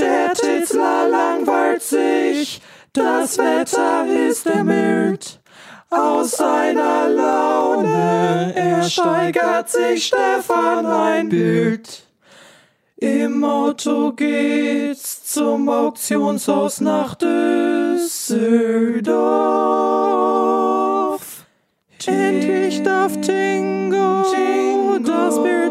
Der Titzler langweilt sich, das Wetter ist ermüdet. Aus seiner Laune, er steigert sich Stefan ein Bild. Im Auto geht's zum Auktionshaus nach Düsseldorf. Endlich darf Tingo, das Bild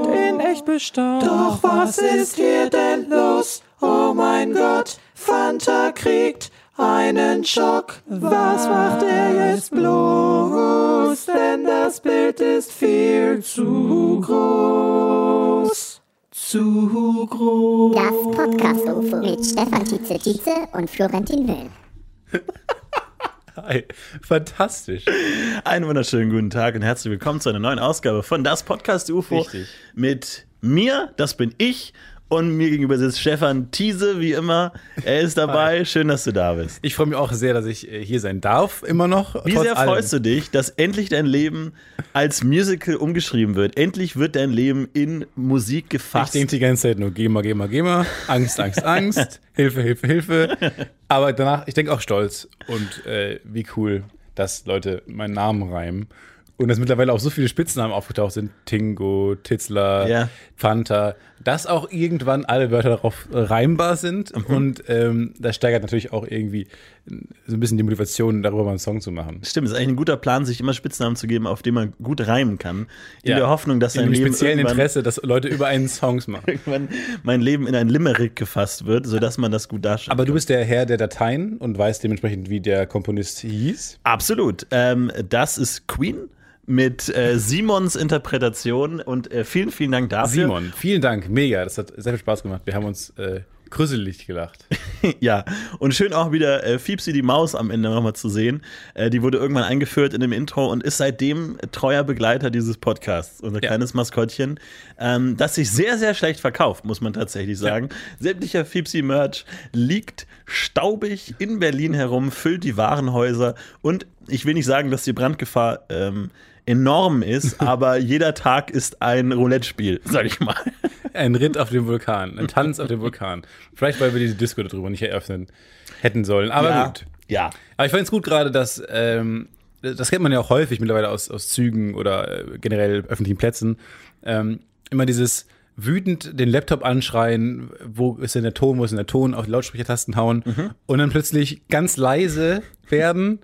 bestaunen. Doch was ist hier denn los? Oh mein Gott, Fanta kriegt einen Schock. Was macht er jetzt bloß? Denn das Bild ist viel zu groß. Zu groß. Das Podcast-UFO mit Stefan Tietze Tietze und Florentin Will. Hi, fantastisch. Einen wunderschönen guten Tag und herzlich willkommen zu einer neuen Ausgabe von Das Podcast UFO Richtig. mit mir, das bin ich. Und mir gegenüber sitzt Stefan Thiese, wie immer. Er ist dabei. Schön, dass du da bist. Ich freue mich auch sehr, dass ich äh, hier sein darf, immer noch. Wie sehr freust du dich, dass endlich dein Leben als Musical umgeschrieben wird? Endlich wird dein Leben in Musik Ich gefasst. denke die ganze Zeit nur, geh mal, geh mal, geh mal. Angst, Angst, Angst. Hilfe, Hilfe, Hilfe. Aber danach, ich denke auch stolz und äh, wie cool, dass Leute meinen Namen reimen. Und dass mittlerweile auch so viele Spitznamen aufgetaucht sind. Tingo, Titzler, Ja. Fanta. Dass auch irgendwann alle Wörter darauf reimbar sind. Mhm. Und ähm, das steigert natürlich auch irgendwie so ein bisschen die Motivation, darüber mal einen Song zu machen. Stimmt, ist eigentlich ein guter Plan, sich immer Spitznamen zu geben, auf die man gut reimen kann. In Ja. der Hoffnung, dass In dein dem Leben speziellen Interesse, dass Leute über einen Songs machen. irgendwann mein Leben in ein Limerick gefasst wird, sodass man das gut darstellt. Aber du bist der Herr der Dateien und weißt dementsprechend, wie der Komponist hieß. Absolut. Ähm, das ist Queen mit äh, Simons Interpretation und äh, vielen, vielen Dank dafür. Simon, vielen Dank, mega. Das hat sehr viel Spaß gemacht. Wir haben uns äh, grüsselig gelacht. ja, und schön auch wieder äh, Fiepsi die Maus am Ende nochmal zu sehen. Äh, die wurde irgendwann eingeführt in dem Intro und ist seitdem treuer Begleiter dieses Podcasts. Unser Ja. kleines Maskottchen, ähm, das sich sehr, sehr schlecht verkauft, muss man tatsächlich sagen. Sämtlicher Fiepsi-Merch liegt staubig in Berlin herum, füllt die Warenhäuser und ich will nicht sagen, dass die Brandgefahr ähm, enorm ist, aber jeder Tag ist ein Roulette-Spiel, sag ich mal. Ein Ritt auf dem Vulkan, ein Tanz auf dem Vulkan. Vielleicht, weil wir diese Disco darüber nicht eröffnen hätten sollen. Aber ja. gut. Ja. Aber ich fand es gut gerade, dass, ähm, das kennt man ja auch häufig mittlerweile aus, aus Zügen oder äh, generell öffentlichen Plätzen, ähm, immer dieses wütend den Laptop anschreien, wo ist denn der Ton, wo ist denn der Ton, auf die Lautsprechertasten hauen Mhm. und dann plötzlich ganz leise werden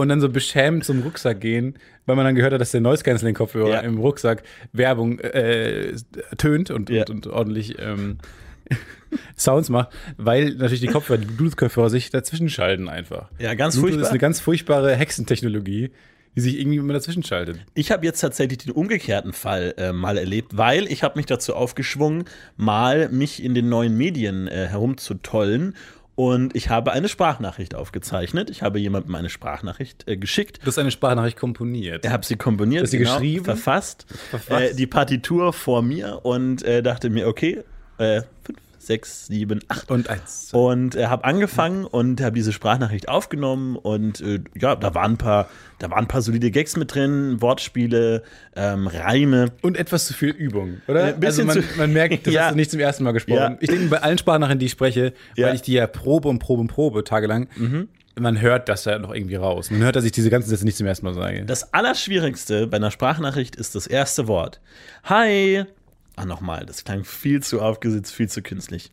und dann so beschämt zum Rucksack gehen, weil man dann gehört hat, dass der Noise Cancelling Kopfhörer Ja. im Rucksack Werbung äh, tönt und, Ja. und, und ordentlich ähm, Sounds macht, weil natürlich die Kopfhörer, die Bluetooth-Kopfhörer sich dazwischen schalten einfach. Ja, ganz Bluetooth furchtbar. ist eine ganz furchtbare Hexentechnologie, die sich irgendwie immer dazwischen schaltet. Ich habe jetzt tatsächlich den umgekehrten Fall äh, mal erlebt, weil ich habe mich dazu aufgeschwungen, mal mich in den neuen Medien äh, herumzutollen. Und ich habe eine Sprachnachricht aufgezeichnet. Ich habe jemandem eine Sprachnachricht äh, geschickt. Du hast eine Sprachnachricht komponiert. Ich habe sie komponiert, Hast du geschrieben? verfasst, Verfasst. Äh, die Partitur vor mir und äh, dachte mir, okay, äh, fünf, sechs, sieben, acht. Und eins. Und äh, habe angefangen und habe diese Sprachnachricht aufgenommen und äh, ja, da waren ein paar, da waren ein paar solide Gags mit drin, Wortspiele, ähm, Reime. Und etwas zu viel Übung, oder? Äh, also man, zu- man merkt, das Ja. hast du nicht zum ersten Mal gesprochen. Ja. Ich denke, bei allen Sprachnachrichten, die ich spreche, Ja. weil ich die ja probe und probe und probe tagelang, man hört das ja noch irgendwie raus. Man hört, dass ich diese ganzen Sätze nicht zum ersten Mal sage. Das Allerschwierigste bei einer Sprachnachricht ist das erste Wort. Hi. Ah, nochmal, das klang viel zu aufgesetzt, viel zu künstlich.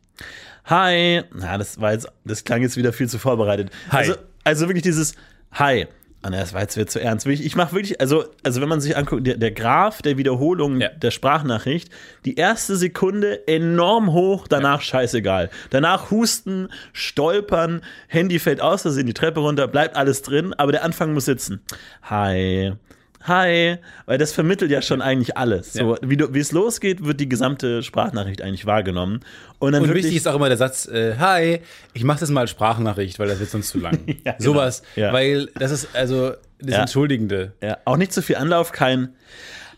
Hi. Na, das war jetzt, das klang jetzt wieder viel zu vorbereitet. Hi. Also, also wirklich dieses Hi. Ah, na, das war jetzt wieder zu ernst. Ich mache wirklich, also, also wenn man sich anguckt, der, der Graph der Wiederholung Ja. der Sprachnachricht, die erste Sekunde enorm hoch, danach scheißegal. Danach husten, stolpern, Handy fällt aus, da sind die Treppe runter, bleibt alles drin, aber der Anfang muss sitzen. Hi. Hi, weil das vermittelt ja schon eigentlich alles. So, wie, du, wie es losgeht, wird die gesamte Sprachnachricht eigentlich wahrgenommen. Und dann Und wichtig ist auch immer der Satz, äh, hi, ich mache das mal als Sprachnachricht, weil das wird sonst zu lang. Ja, genau. Sowas, Ja. weil das ist also das Ja. Entschuldigende. Ja, auch nicht zu viel Anlauf, kein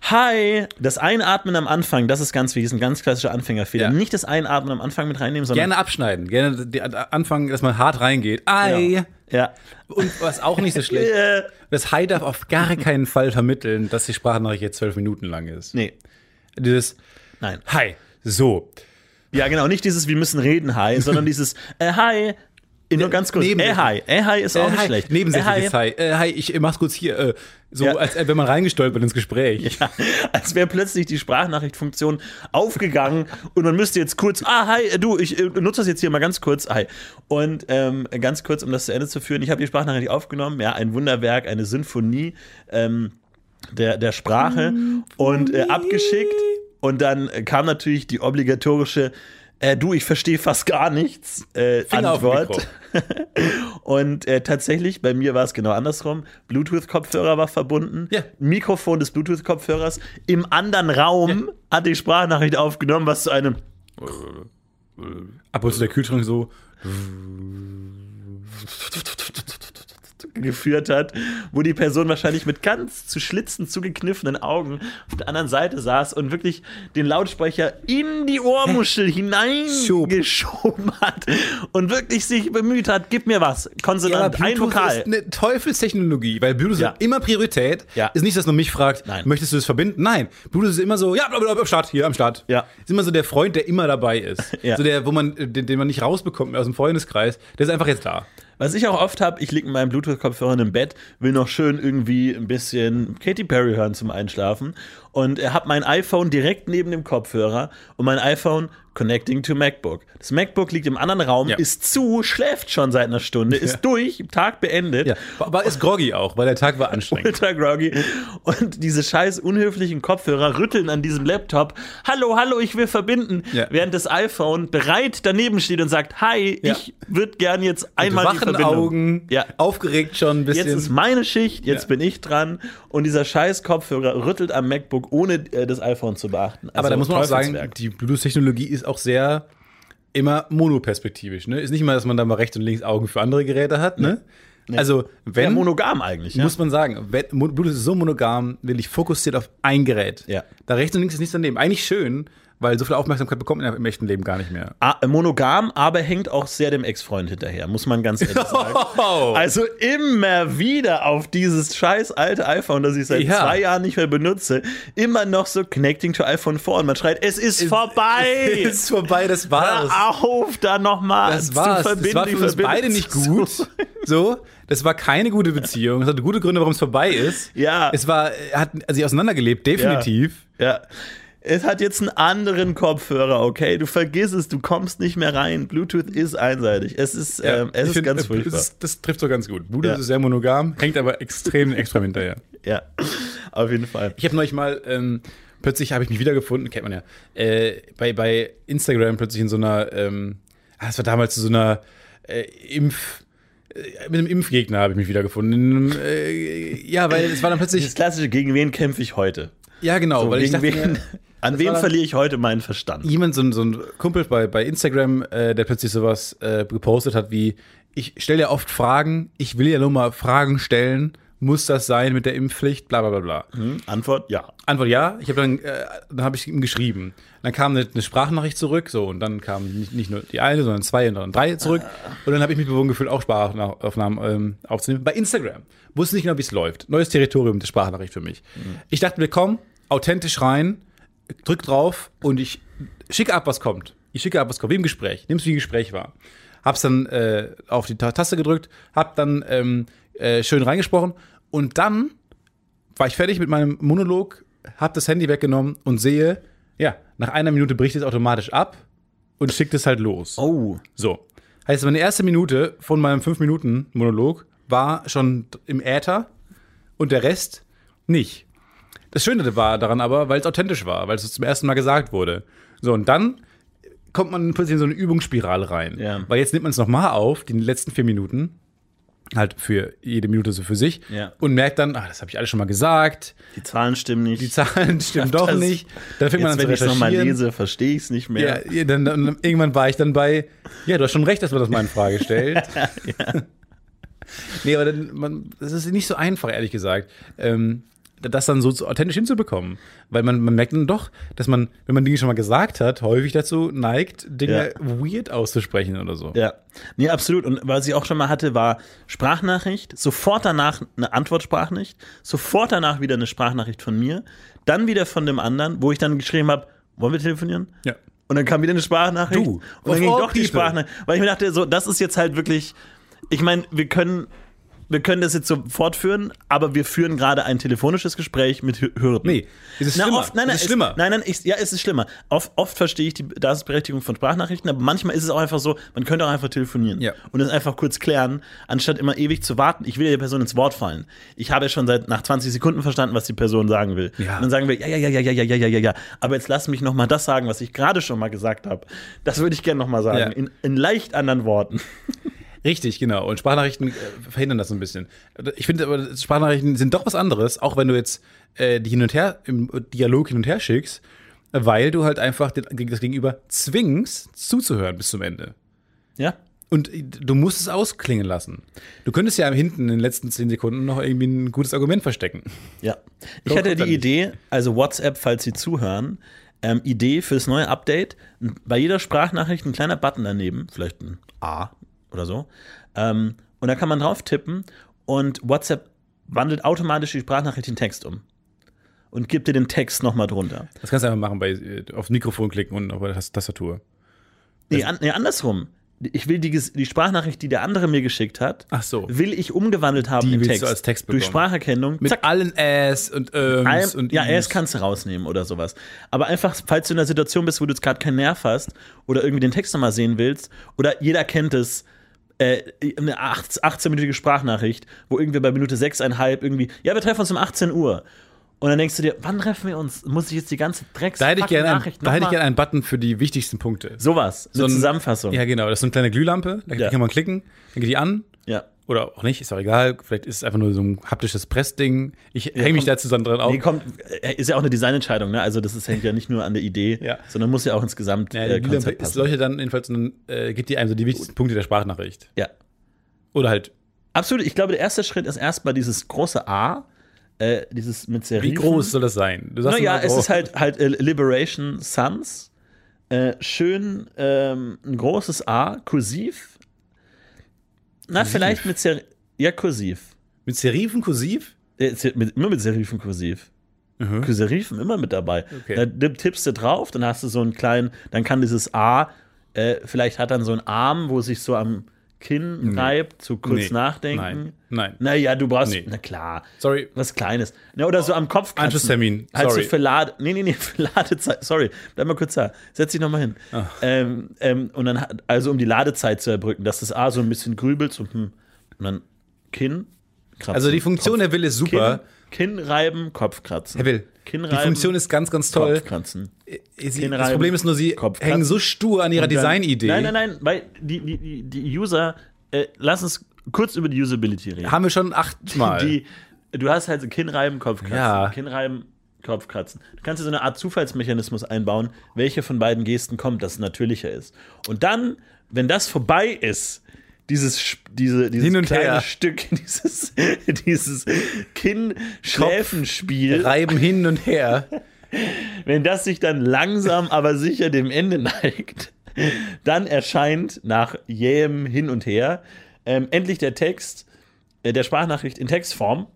Hi. Das Einatmen am Anfang, das ist ganz wichtig, ist ein ganz klassischer Anfängerfehler. Ja. Nicht das Einatmen am Anfang mit reinnehmen, sondern Gerne abschneiden, gerne die- anfangen, dass man hart reingeht. Ei. ja. Und was auch nicht so schlecht Äh, Das Hi darf auf gar keinen Fall vermitteln, dass die Sprachnachricht jetzt zwölf Minuten lang ist. nee, Dieses nein. Hi, so. Ja, genau, nicht dieses wir müssen reden, hi, sondern dieses äh, hi. Äh, Nur ganz kurz. Äh, nebensächlich. hi. Äh, hi ist auch Äh, nicht hi, schlecht. Nebensächliches Äh, hi. Hi. Äh, hi, ich mach's kurz hier. Äh, so, Ja. als äh, wenn man reingestolpert ins Gespräch. Ja, als wäre plötzlich die Sprachnachrichtfunktion aufgegangen und man müsste jetzt kurz, ah, hi, äh, du, ich äh, nutze das jetzt hier mal ganz kurz, hi. Und ähm, ganz kurz, um das zu Ende zu führen, ich habe die Sprachnachricht aufgenommen, ja, ein Wunderwerk, eine Symphonie ähm, der, der Sprache und äh, abgeschickt. Und dann äh, kam natürlich die obligatorische, äh, du, ich verstehe fast gar nichts, äh, Finger Antwort. Und äh, tatsächlich, bei mir war es genau andersrum. Bluetooth-Kopfhörer war verbunden. Ja. Mikrofon des Bluetooth-Kopfhörers. Im anderen Raum hat die Sprachnachricht aufgenommen, was zu einem Ab und zu der Kühlschrank so. geführt hat, wo die Person wahrscheinlich mit ganz zu Schlitzen zugekniffenen Augen auf der anderen Seite saß und wirklich den Lautsprecher in die Ohrmuschel hineingeschoben hat und wirklich sich bemüht hat, gib mir was, Konsonant, ein Vokal. ist eine Teufelsstechnologie, weil Bluetooth Ja. hat immer Priorität. Ja. Ist nicht, dass man mich fragt, Nein. möchtest du das verbinden? Nein. Bluetooth ist immer so, ja, am Start, hier am Start. Ja. Ist immer so der Freund, der immer dabei ist. Ja. So der, wo man, den, den man nicht rausbekommt aus dem Freundeskreis, der ist einfach jetzt da. Was ich auch oft habe, ich liege mit meinem Bluetooth-Kopfhörer im Bett, will noch schön irgendwie ein bisschen Katy Perry hören zum Einschlafen. Und habe mein iPhone direkt neben dem Kopfhörer und mein iPhone connecting to MacBook. Das MacBook liegt im anderen Raum, Ja. ist zu, schläft schon seit einer Stunde, ist durch, Tag beendet. Ja. Aber ist groggy auch, weil der Tag war anstrengend. Ultra groggy. Und diese scheiß unhöflichen Kopfhörer rütteln an diesem Laptop. Hallo, hallo, ich will verbinden. Ja. Während das iPhone bereit daneben steht und sagt, hi, Ja. ich würde gern jetzt Mit einmal die wachen Verbindung. Augen, Ja. aufgeregt schon ein bisschen. Jetzt ist meine Schicht, jetzt Ja. bin ich dran und dieser scheiß Kopfhörer rüttelt am MacBook, ohne äh, das iPhone zu beachten. Aber Also da muss man auch sagen, die Bluetooth-Technologie ist auch sehr immer monoperspektivisch. Ne? Ist nicht mal, dass man da mal rechts und links Augen für andere Geräte hat. Ne? Also, ja, wenn, monogam eigentlich. Ja? muss man sagen, wenn, Bluetooth ist so monogam, wirklich fokussiert auf ein Gerät. Ja. Da rechts und links ist nichts daneben. Eigentlich schön, weil so viel Aufmerksamkeit bekommt man ja im echten Leben gar nicht mehr. Ah, monogam, aber hängt auch sehr dem Ex-Freund hinterher, muss man ganz ehrlich sagen. Also immer wieder auf dieses scheiß alte iPhone, das ich seit Ja. zwei Jahren nicht mehr benutze, immer noch so Connecting to iPhone 4 und man schreit, es ist vorbei! ist vorbei, das war's. Hör auf, da nochmal Das zu war's. verbinden. Das war für uns beide nicht gut. So, das war keine gute Beziehung. Es hatte gute Gründe, warum es vorbei ist. Ja. Es war, er hat sich auseinandergelebt, definitiv. Ja. Es hat jetzt einen anderen Kopfhörer, okay? Du vergiss es, du kommst nicht mehr rein. Bluetooth ist einseitig. Es ist, ähm, es ist find, ganz äh, furchtbar. Das, das trifft so ganz gut. Bluetooth Ja. ist sehr monogam, hängt aber extrem extrem hinterher. Ja, auf jeden Fall. Ich habe neulich mal, ähm, plötzlich habe ich mich wiedergefunden, kennt man ja, äh, bei, bei Instagram plötzlich in so einer, ähm, ah, das war damals zu so einer äh, Impf, äh, mit einem Impfgegner habe ich mich wiedergefunden. Äh, ja, weil es war dann plötzlich, Das klassische, gegen wen kämpfe ich heute? ja genau, So, weil ich dachte, mir, an das wem verliere ich heute meinen Verstand? jemand, so ein, so ein Kumpel bei, bei Instagram, äh, der plötzlich sowas äh, gepostet hat wie, ich stelle ja oft Fragen, ich will ja nur mal Fragen stellen, muss das sein mit der Impfpflicht, bla bla bla bla. Hm? Antwort, ja. Antwort ja. Ich habe dann, äh, dann habe ich ihm geschrieben. Dann kam eine, eine Sprachnachricht zurück, so und dann kam nicht, nicht nur die eine, sondern zwei und dann drei zurück. Und dann habe ich mich bewogen gefühlt, auch Sprachaufnahmen ähm, aufzunehmen. Bei Instagram wusste nicht genau, wie es läuft. Neues Territorium der Sprachnachricht für mich. Ich dachte mir, komm, authentisch rein, drück drauf und ich schicke ab, was kommt. Ich schicke ab, was kommt, wie im Gespräch. Nimmst wie ein Gespräch war. Hab's dann äh, auf die Ta- Taste gedrückt, hab dann ähm, äh, schön reingesprochen und dann war ich fertig mit meinem Monolog, hab das Handy weggenommen und sehe, ja, nach einer Minute bricht es automatisch ab und schickt es halt los. Oh, So. Heißt, meine erste Minute von meinem 5-Minuten-Monolog war schon im Äther und der Rest nicht. Das Schöne war daran aber, weil es authentisch war, weil es zum ersten Mal gesagt wurde. So, und dann kommt man plötzlich in so eine Übungsspirale rein. Ja. Weil jetzt nimmt man es nochmal auf, die letzten vier Minuten, halt für jede Minute so für sich, Ja. und merkt dann, ach, das habe ich alles schon mal gesagt, die Zahlen stimmen nicht. die Zahlen stimmen doch Das- nicht. Dann fängt man Jetzt, an wenn zu ich es nochmal lese, verstehe ich es nicht mehr. Ja, ja, dann, dann, irgendwann war ich dann bei, ja, du hast schon recht, dass man das mal in Frage stellt. Nee, aber dann, man, das ist nicht so einfach, ehrlich gesagt, ähm, das dann so, authentisch hinzubekommen. Weil man, man merkt dann doch, dass man, wenn man Dinge schon mal gesagt hat, häufig dazu neigt, Dinge weird auszusprechen oder so. Ja, nee, absolut. Und was ich auch schon mal hatte, war Sprachnachricht, sofort danach eine Antwortsprachnachricht, sofort danach wieder eine Sprachnachricht von mir, dann wieder von dem anderen, wo ich dann geschrieben habe, wollen wir telefonieren? Ja. Und dann kam wieder eine Sprachnachricht. Du, und dann ging doch die. Sprachnachricht. Weil ich mir dachte, so, das ist jetzt halt wirklich, ich meine, wir können. Wir können das jetzt so fortführen, aber wir führen gerade ein telefonisches Gespräch mit Hü- Hürden. Nee, es ist Na, schlimmer. Oft, nein, nein, es ist schlimmer. nein, nein, ich, ja, es ist schlimmer. Oft, oft verstehe ich die Daseinsberechtigung von Sprachnachrichten, aber manchmal ist es auch einfach so, man könnte auch einfach telefonieren Ja. und es einfach kurz klären, anstatt immer ewig zu warten. Ich will der Person ins Wort fallen. Ich habe ja schon seit nach 20 Sekunden verstanden, was die Person sagen will. Ja. Und dann sagen wir, ja, ja, ja, ja, ja, ja, ja, ja, ja, ja. Aber jetzt lass mich noch mal das sagen, was ich gerade schon mal gesagt habe. Das würde ich gerne noch mal sagen, Ja. in, in leicht anderen Worten. Richtig, genau. Und Sprachnachrichten äh, verhindern das so ein bisschen. Ich finde aber, Sprachnachrichten sind doch was anderes, auch wenn du jetzt äh, die hin und her, im Dialog hin und her schickst, weil du halt einfach das Gegenüber zwingst, zuzuhören bis zum Ende. Ja. Und du musst es ausklingen lassen. Du könntest ja hinten in den letzten zehn Sekunden noch irgendwie ein gutes Argument verstecken. Ja. Ich hatte die. Idee, also WhatsApp, falls Sie zuhören, ähm, Idee fürs neue Update. Bei jeder Sprachnachricht ein kleiner Button daneben, vielleicht ein A oder so. Ähm, und da kann man drauf tippen und WhatsApp wandelt automatisch die Sprachnachricht in Text um. Und gibt dir den Text nochmal drunter. Das kannst du einfach machen, bei, äh, aufs Mikrofon klicken und auf der Tas- Tastatur. Nee, an, nee andersrum. Ich will die, die Sprachnachricht, die der andere mir geschickt hat, Ach so. will ich umgewandelt haben Die in Text. du als Text Durch. Spracherkennung. Mit zack, allen Äs und Öms Ein, und ja, erst kannst du rausnehmen oder sowas. Aber einfach, falls du in einer Situation bist, wo du jetzt gerade keinen Nerv hast oder irgendwie den Text nochmal sehen willst, oder jeder kennt es, äh, eine 18-minütige Sprachnachricht, wo irgendwie bei Minute 6,5 irgendwie, ja, wir treffen uns um 18 Uhr. Und dann denkst du dir, wann treffen wir uns? Muss ich jetzt die ganze Drecks Da hätte ich gerne einen, Nachricht da hätte ich mal- einen Button für die wichtigsten Punkte. Sowas, eine So ein- Zusammenfassung. Ja, genau. Das ist so eine kleine Glühlampe. Da Ja. kann man klicken, dann geht die an. ja. Oder auch nicht, ist auch egal. Vielleicht ist es einfach nur so ein haptisches Pressding. Ich hänge mich da zusammen dran auf. Nee, kommt, äh, ist ja auch eine Designentscheidung, ne? Also das ist, hängt ja nicht nur an der Idee, Ja. sondern muss ja auch insgesamt ja, äh, Konzept passen. leuchtet dann jedenfalls dann äh, gibt die einem so die wichtigsten Punkte der Sprachnachricht. Ja. Oder halt, Absolut, ich glaube, der erste Schritt ist erstmal dieses große A, äh, dieses mit wie Serifen. groß soll das sein? Du sagst Naja, es ist halt, halt äh, Liberation Suns. Äh, schön ähm, ein großes A, kursiv. Na, Kursiv? vielleicht mit Ser ja, kursiv. Mit Serifen kursiv? Äh, mit, immer mit Serifen kursiv. Mhm. Serifen immer mit dabei. Okay. Da tipp- tippst du drauf, dann hast du so einen kleinen, dann kann dieses A, äh, vielleicht hat dann so einen Arm, wo sich so am Kinn reibt, zu kurz Nee. nachdenken. Nein. Nein. Naja, du brauchst, Nee. na klar, Sorry. was Kleines. Na, oder so am Kopf kratzen. Anschlusstermin. Halt Sorry. so für Lade, nee, nee, nee, für Ladezeit, sorry, bleib mal kurz da, setz dich nochmal hin. Ähm, ähm, und dann, also um die Ladezeit zu erbrücken, dass das A so ein bisschen grübelt, so, hm, und dann Kinn, kratzen. Also die Funktion, Herr Will, ist super. Kinn, Kinn reiben, Kopf kratzen. Herr Will, Kinn die Funktion ist ganz, ganz toll. Kopf kratzen. Sie, Kinn das Problem ist nur, sie Kopf hängen so stur an ihrer Designidee. Nein, nein, nein, weil die, die, die, User, äh, lass uns kurz über die Usability reden. Haben wir schon achtmal. Die, du hast halt so Kinnreiben, Kopfkratzen. Ja. Kinnreiben, Kopfkratzen. Du kannst dir so eine Art Zufallsmechanismus einbauen, welche von beiden Gesten kommt, dass es natürlicher ist. Und dann, wenn das vorbei ist, dieses, diese, dieses Hin und kleine her. Stück, dieses, dieses Kinn-Schläfenspiel, Reiben hin und her. wenn das sich dann langsam, aber sicher dem Ende neigt, dann erscheint nach jähem Hin und Her ähm, endlich der Text äh, der Sprachnachricht in Textform.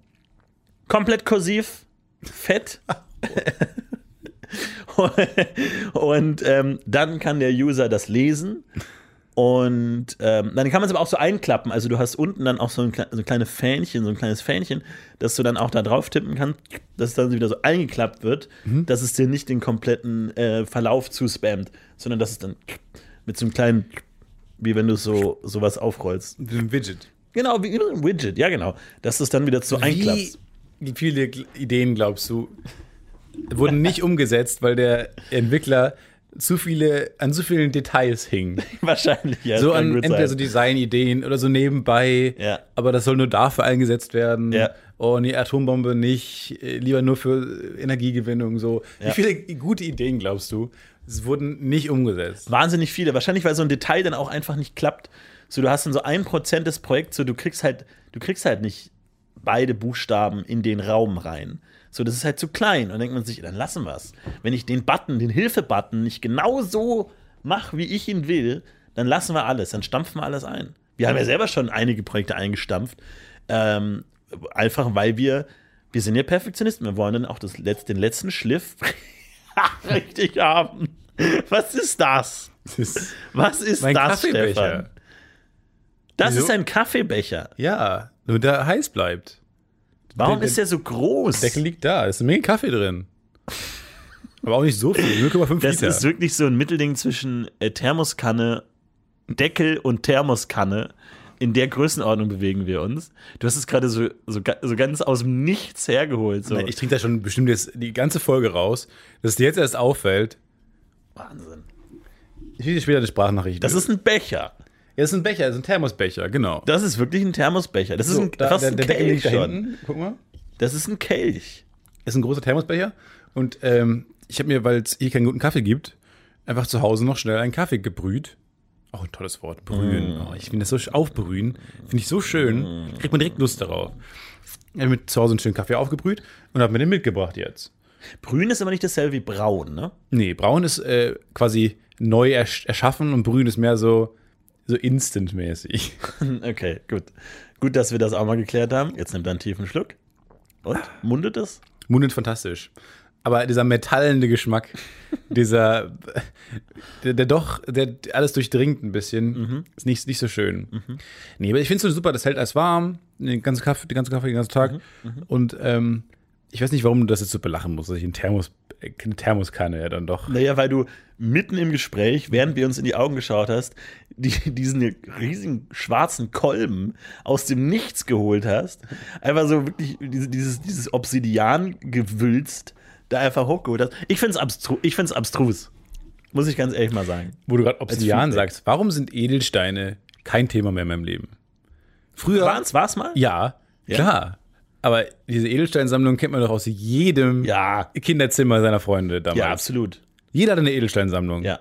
Komplett kursiv, fett. und ähm, dann kann der User das lesen. Und ähm, dann kann man es aber auch so einklappen. Also du hast unten dann auch so ein, so ein kleines Fähnchen, so ein kleines Fähnchen, dass du dann auch da drauf tippen kannst, dass es dann wieder so eingeklappt wird, dass es dir nicht den kompletten äh, Verlauf zuspammt, sondern dass es dann mit so einem kleinen, wie wenn du so sowas aufrollst. Mit dem Widget. Genau, wie ein Widget, ja genau. Dass es dann wieder so Wie, einklappst. wie viele Ideen, glaubst du, wurden nicht umgesetzt, weil der Entwickler zu viele, an zu vielen Details hing. Wahrscheinlich, ja. so an entweder sein. so Designideen oder so nebenbei, Ja. aber das soll nur dafür eingesetzt werden. Ja. Oh, nee, Atombombe nicht, äh, lieber nur für Energiegewinnung, so. Wie Ja. viele gute Ideen, glaubst du, es wurden nicht umgesetzt? wahnsinnig viele. Wahrscheinlich, weil so ein Detail dann auch einfach nicht klappt. So, du hast dann so ein Prozent des Projekts, so du kriegst halt, du kriegst halt nicht beide Buchstaben in den Raum rein. So, das ist halt zu klein. Und dann denkt man sich, dann lassen wir es. Wenn ich den Button, den Hilfe-Button nicht genau so mache, wie ich ihn will, dann lassen wir alles, dann stampfen wir alles ein. Wir haben ja selber schon einige Projekte eingestampft. Ähm, einfach weil wir, wir sind ja Perfektionisten. Wir wollen dann auch das, den letzten Schliff richtig haben. Was ist das? Was ist mein das, Kaffeebecher. Stefan? Das Wieso? ist ein Kaffeebecher. Ja, nur der heiß bleibt. Warum Der- ist der so groß? Deckel liegt da, ist eine Menge Kaffee drin. Aber auch nicht so viel, 0,5 das Liter. ist wirklich so ein Mittelding zwischen äh, Thermoskanne, Deckel und Thermoskanne. In der Größenordnung bewegen wir uns. Du hast es gerade so, so, so ganz aus dem Nichts hergeholt. So. Na, Ich trinke da schon bestimmt jetzt die ganze Folge raus, dass es dir jetzt erst auffällt. Wahnsinn. Ich will dir später eine Sprachnachricht. Das ist ein Becher. Ja, das ist ein Becher, das ist ein Thermosbecher, genau. Das ist wirklich ein Thermosbecher. Das ist ein, da, fast der, ein der Deckel Kelch liegt da hinten. Guck mal. Das ist ein Kelch. ist ein großer Thermosbecher. Und ähm, ich habe mir, weil es hier keinen guten Kaffee gibt, einfach zu Hause noch schnell einen Kaffee gebrüht. Auch ein tolles Wort, brühen. Oh, ich finde das so aufbrühen. Finde ich so schön. Kriegt man direkt Lust darauf. Ich habe mir zu Hause einen schönen Kaffee aufgebrüht und habe mir den mitgebracht jetzt. Brühen ist aber nicht dasselbe wie braun, ne? Nee, braun ist äh, quasi neu ersch erschaffen und brühen ist mehr so, so instant-mäßig. Okay, gut. Gut, dass wir das auch mal geklärt haben. Jetzt nimmt er einen tiefen Schluck. Und? Mundet es? Mundet fantastisch. Aber dieser metallende Geschmack, dieser, der, der doch, der alles durchdringt ein bisschen, ist nicht, nicht so schön. Nee, aber ich finde es super, das hält alles warm, den ganzen Kaffee, den ganzen Kaffee, den ganzen Tag. Und ähm, ich weiß nicht, warum du das jetzt so belachen musst, dass ich einen Thermos, eine Thermoskanne ja dann doch. Naja, weil du mitten im Gespräch, während wir uns in die Augen geschaut hast, die, diesen riesigen schwarzen Kolben aus dem Nichts geholt hast. Einfach so wirklich diese, dieses, dieses Obsidian gewülzt, da einfach hochgeholt hast. Ich finde es abstru ich find's abstrus. Muss ich ganz ehrlich mal sagen. Wo du gerade Obsidian sagst, warum sind Edelsteine kein Thema mehr in meinem Leben? Früher. War's, war's mal? Ja, Ja? klar. Aber diese Edelsteinsammlung kennt man doch aus jedem Ja. Kinderzimmer seiner Freunde damals. Ja, absolut. Jeder hat eine Edelsteinsammlung. Ja.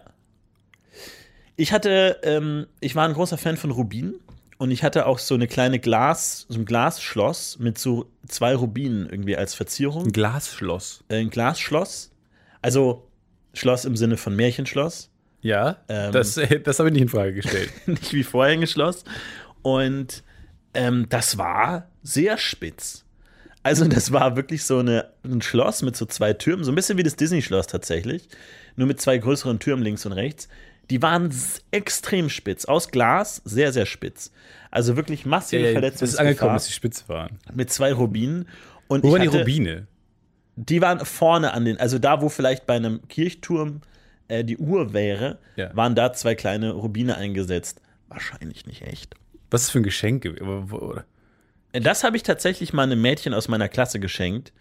Ich hatte, ähm, ich war ein großer Fan von Rubinen und ich hatte auch so eine kleine Glas, so ein Glasschloss mit so zwei Rubinen irgendwie als Verzierung. Ein Glasschloss. Äh, ein Glasschloss. Also Schloss im Sinne von Märchenschloss, Ja, Ähm. das, das habe ich nicht in Frage gestellt. nicht wie Vorhängeschloss. Und ähm, das war sehr spitz. Also das war wirklich so eine, ein Schloss mit so zwei Türmen, so ein bisschen wie das Disney-Schloss tatsächlich, nur mit zwei größeren Türmen links und rechts. Die waren extrem spitz. Aus Glas, sehr, sehr spitz. Also wirklich massive Ja, ja, das ist angekommen, dass die spitz waren. mit zwei Rubinen. Und Wo waren die Rubine? Die waren vorne an den, also da, wo vielleicht bei einem Kirchturm äh, die Uhr wäre, Ja. waren da zwei kleine Rubine eingesetzt. Wahrscheinlich nicht echt. Was ist für ein Geschenk? oder? Das habe ich tatsächlich mal einem Mädchen aus meiner Klasse geschenkt,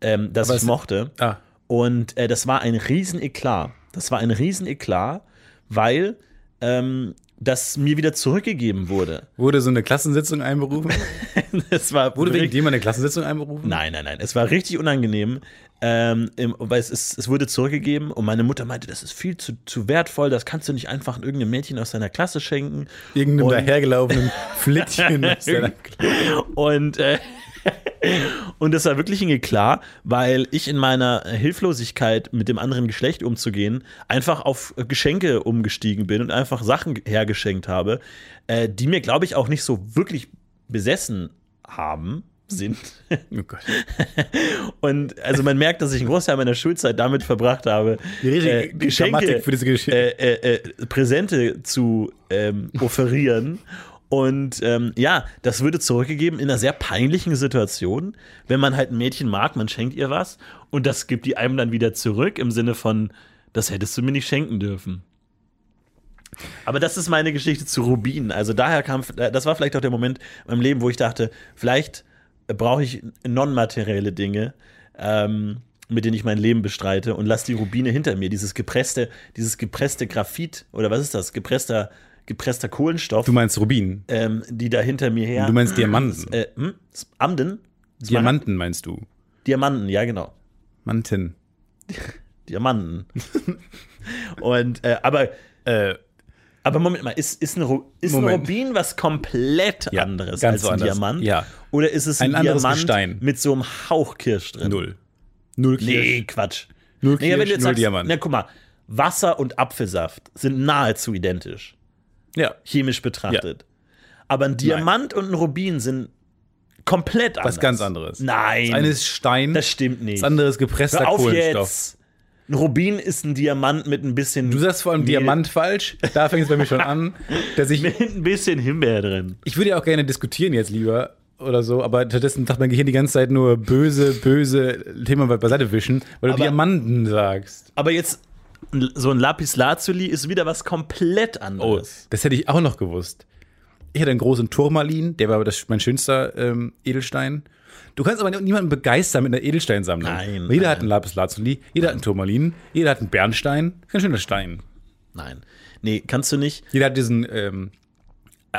ähm, das Aber ich mochte. Ah, Und äh, das war ein Riesen-Eklat. Das war ein Riesen-Eklat, weil ähm, das mir wieder zurückgegeben wurde. wurde so eine Klassensitzung einberufen? Es war Wurde wegen dem eine Klassensitzung einberufen? Nein, nein, nein. Es war richtig unangenehm. Ähm, im, weil es, ist, es wurde zurückgegeben und meine Mutter meinte, das ist viel zu, zu wertvoll, das kannst du nicht einfach irgendeinem Mädchen aus deiner Klasse schenken. Irgendeinem Und- dahergelaufenen Flittchen. aus seiner Klasse. Und, äh, und das war wirklich ein klar, weil ich in meiner Hilflosigkeit mit dem anderen Geschlecht umzugehen, einfach auf Geschenke umgestiegen bin und einfach Sachen hergeschenkt habe, äh, die mir, glaube ich, auch nicht so wirklich besessen haben. Sind. Oh Gott. Und also man merkt, dass ich einen Großteil meiner Schulzeit damit verbracht habe, äh, Geschenke, äh, äh, äh, Präsente zu ähm, offerieren. Und ähm, ja, das würde zurückgegeben in einer sehr peinlichen Situation, wenn man halt ein Mädchen mag, man schenkt ihr was und das gibt die einem dann wieder zurück im Sinne von, das hättest du mir nicht schenken dürfen. Aber das ist meine Geschichte zu Rubinen. Also daher kam, das war vielleicht auch der Moment in meinem Leben, wo ich dachte, vielleicht brauche ich non-materielle Dinge, ähm, mit denen ich mein Leben bestreite und lass die Rubine hinter mir. Dieses gepresste, dieses gepresste Graphit oder was ist das? Gepresster, gepresster Kohlenstoff, Du meinst Rubin. ähm, die da hinter mir her. Du meinst Diamanten. äh, hm? Amden? Diamanten meinst du? Diamanten, ja genau. Manten. Diamanten. und äh, aber Äh, Aber Moment mal, ist, ist, ein, ist ein. Rubin was komplett Ja, anderes als ein woanders. Diamant? Ja. Oder ist es ein, Ein anderes Diamant Gestein. mit so einem Hauch Kirsch drin? null. Null Kirsch. Nee, Quatsch. Null Nee, wenn Kirsch, du jetzt null sagst, Diamant. na guck mal, Wasser und Apfelsaft sind nahezu identisch, Ja. chemisch betrachtet. Aber ein Diamant und ein Rubin sind komplett anders. Was ganz anderes. Nein, Das eine ist Stein, das stimmt nicht. das andere ist gepresster Hör auf Kohlenstoff. jetzt. Ein Rubin ist ein Diamant mit ein bisschen Du sagst vor allem Mehl- Diamant falsch. Da fängt es bei mir schon an, dass ich. mit ein bisschen Himbeer drin. Ich würde ja auch gerne diskutieren jetzt lieber oder so, aber stattdessen sagt mein Gehirn die ganze Zeit nur böse, böse Thema beiseite wischen, weil du Aber- Diamanten sagst. Aber jetzt so ein Lapis Lazuli ist wieder was komplett Oh, anderes. das hätte ich auch noch gewusst. Ich hatte einen großen Turmalin, der war das, mein schönster ähm, Edelstein. Du kannst aber niemanden begeistern mit einer Edelsteinsammlung. Nein, Jeder nein. hat einen Lapis Lazuli, jeder hat einen Turmalin, jeder hat einen Bernstein. Kein schöner Stein. Nein. Nee, kannst du nicht. Jeder hat diesen ähm,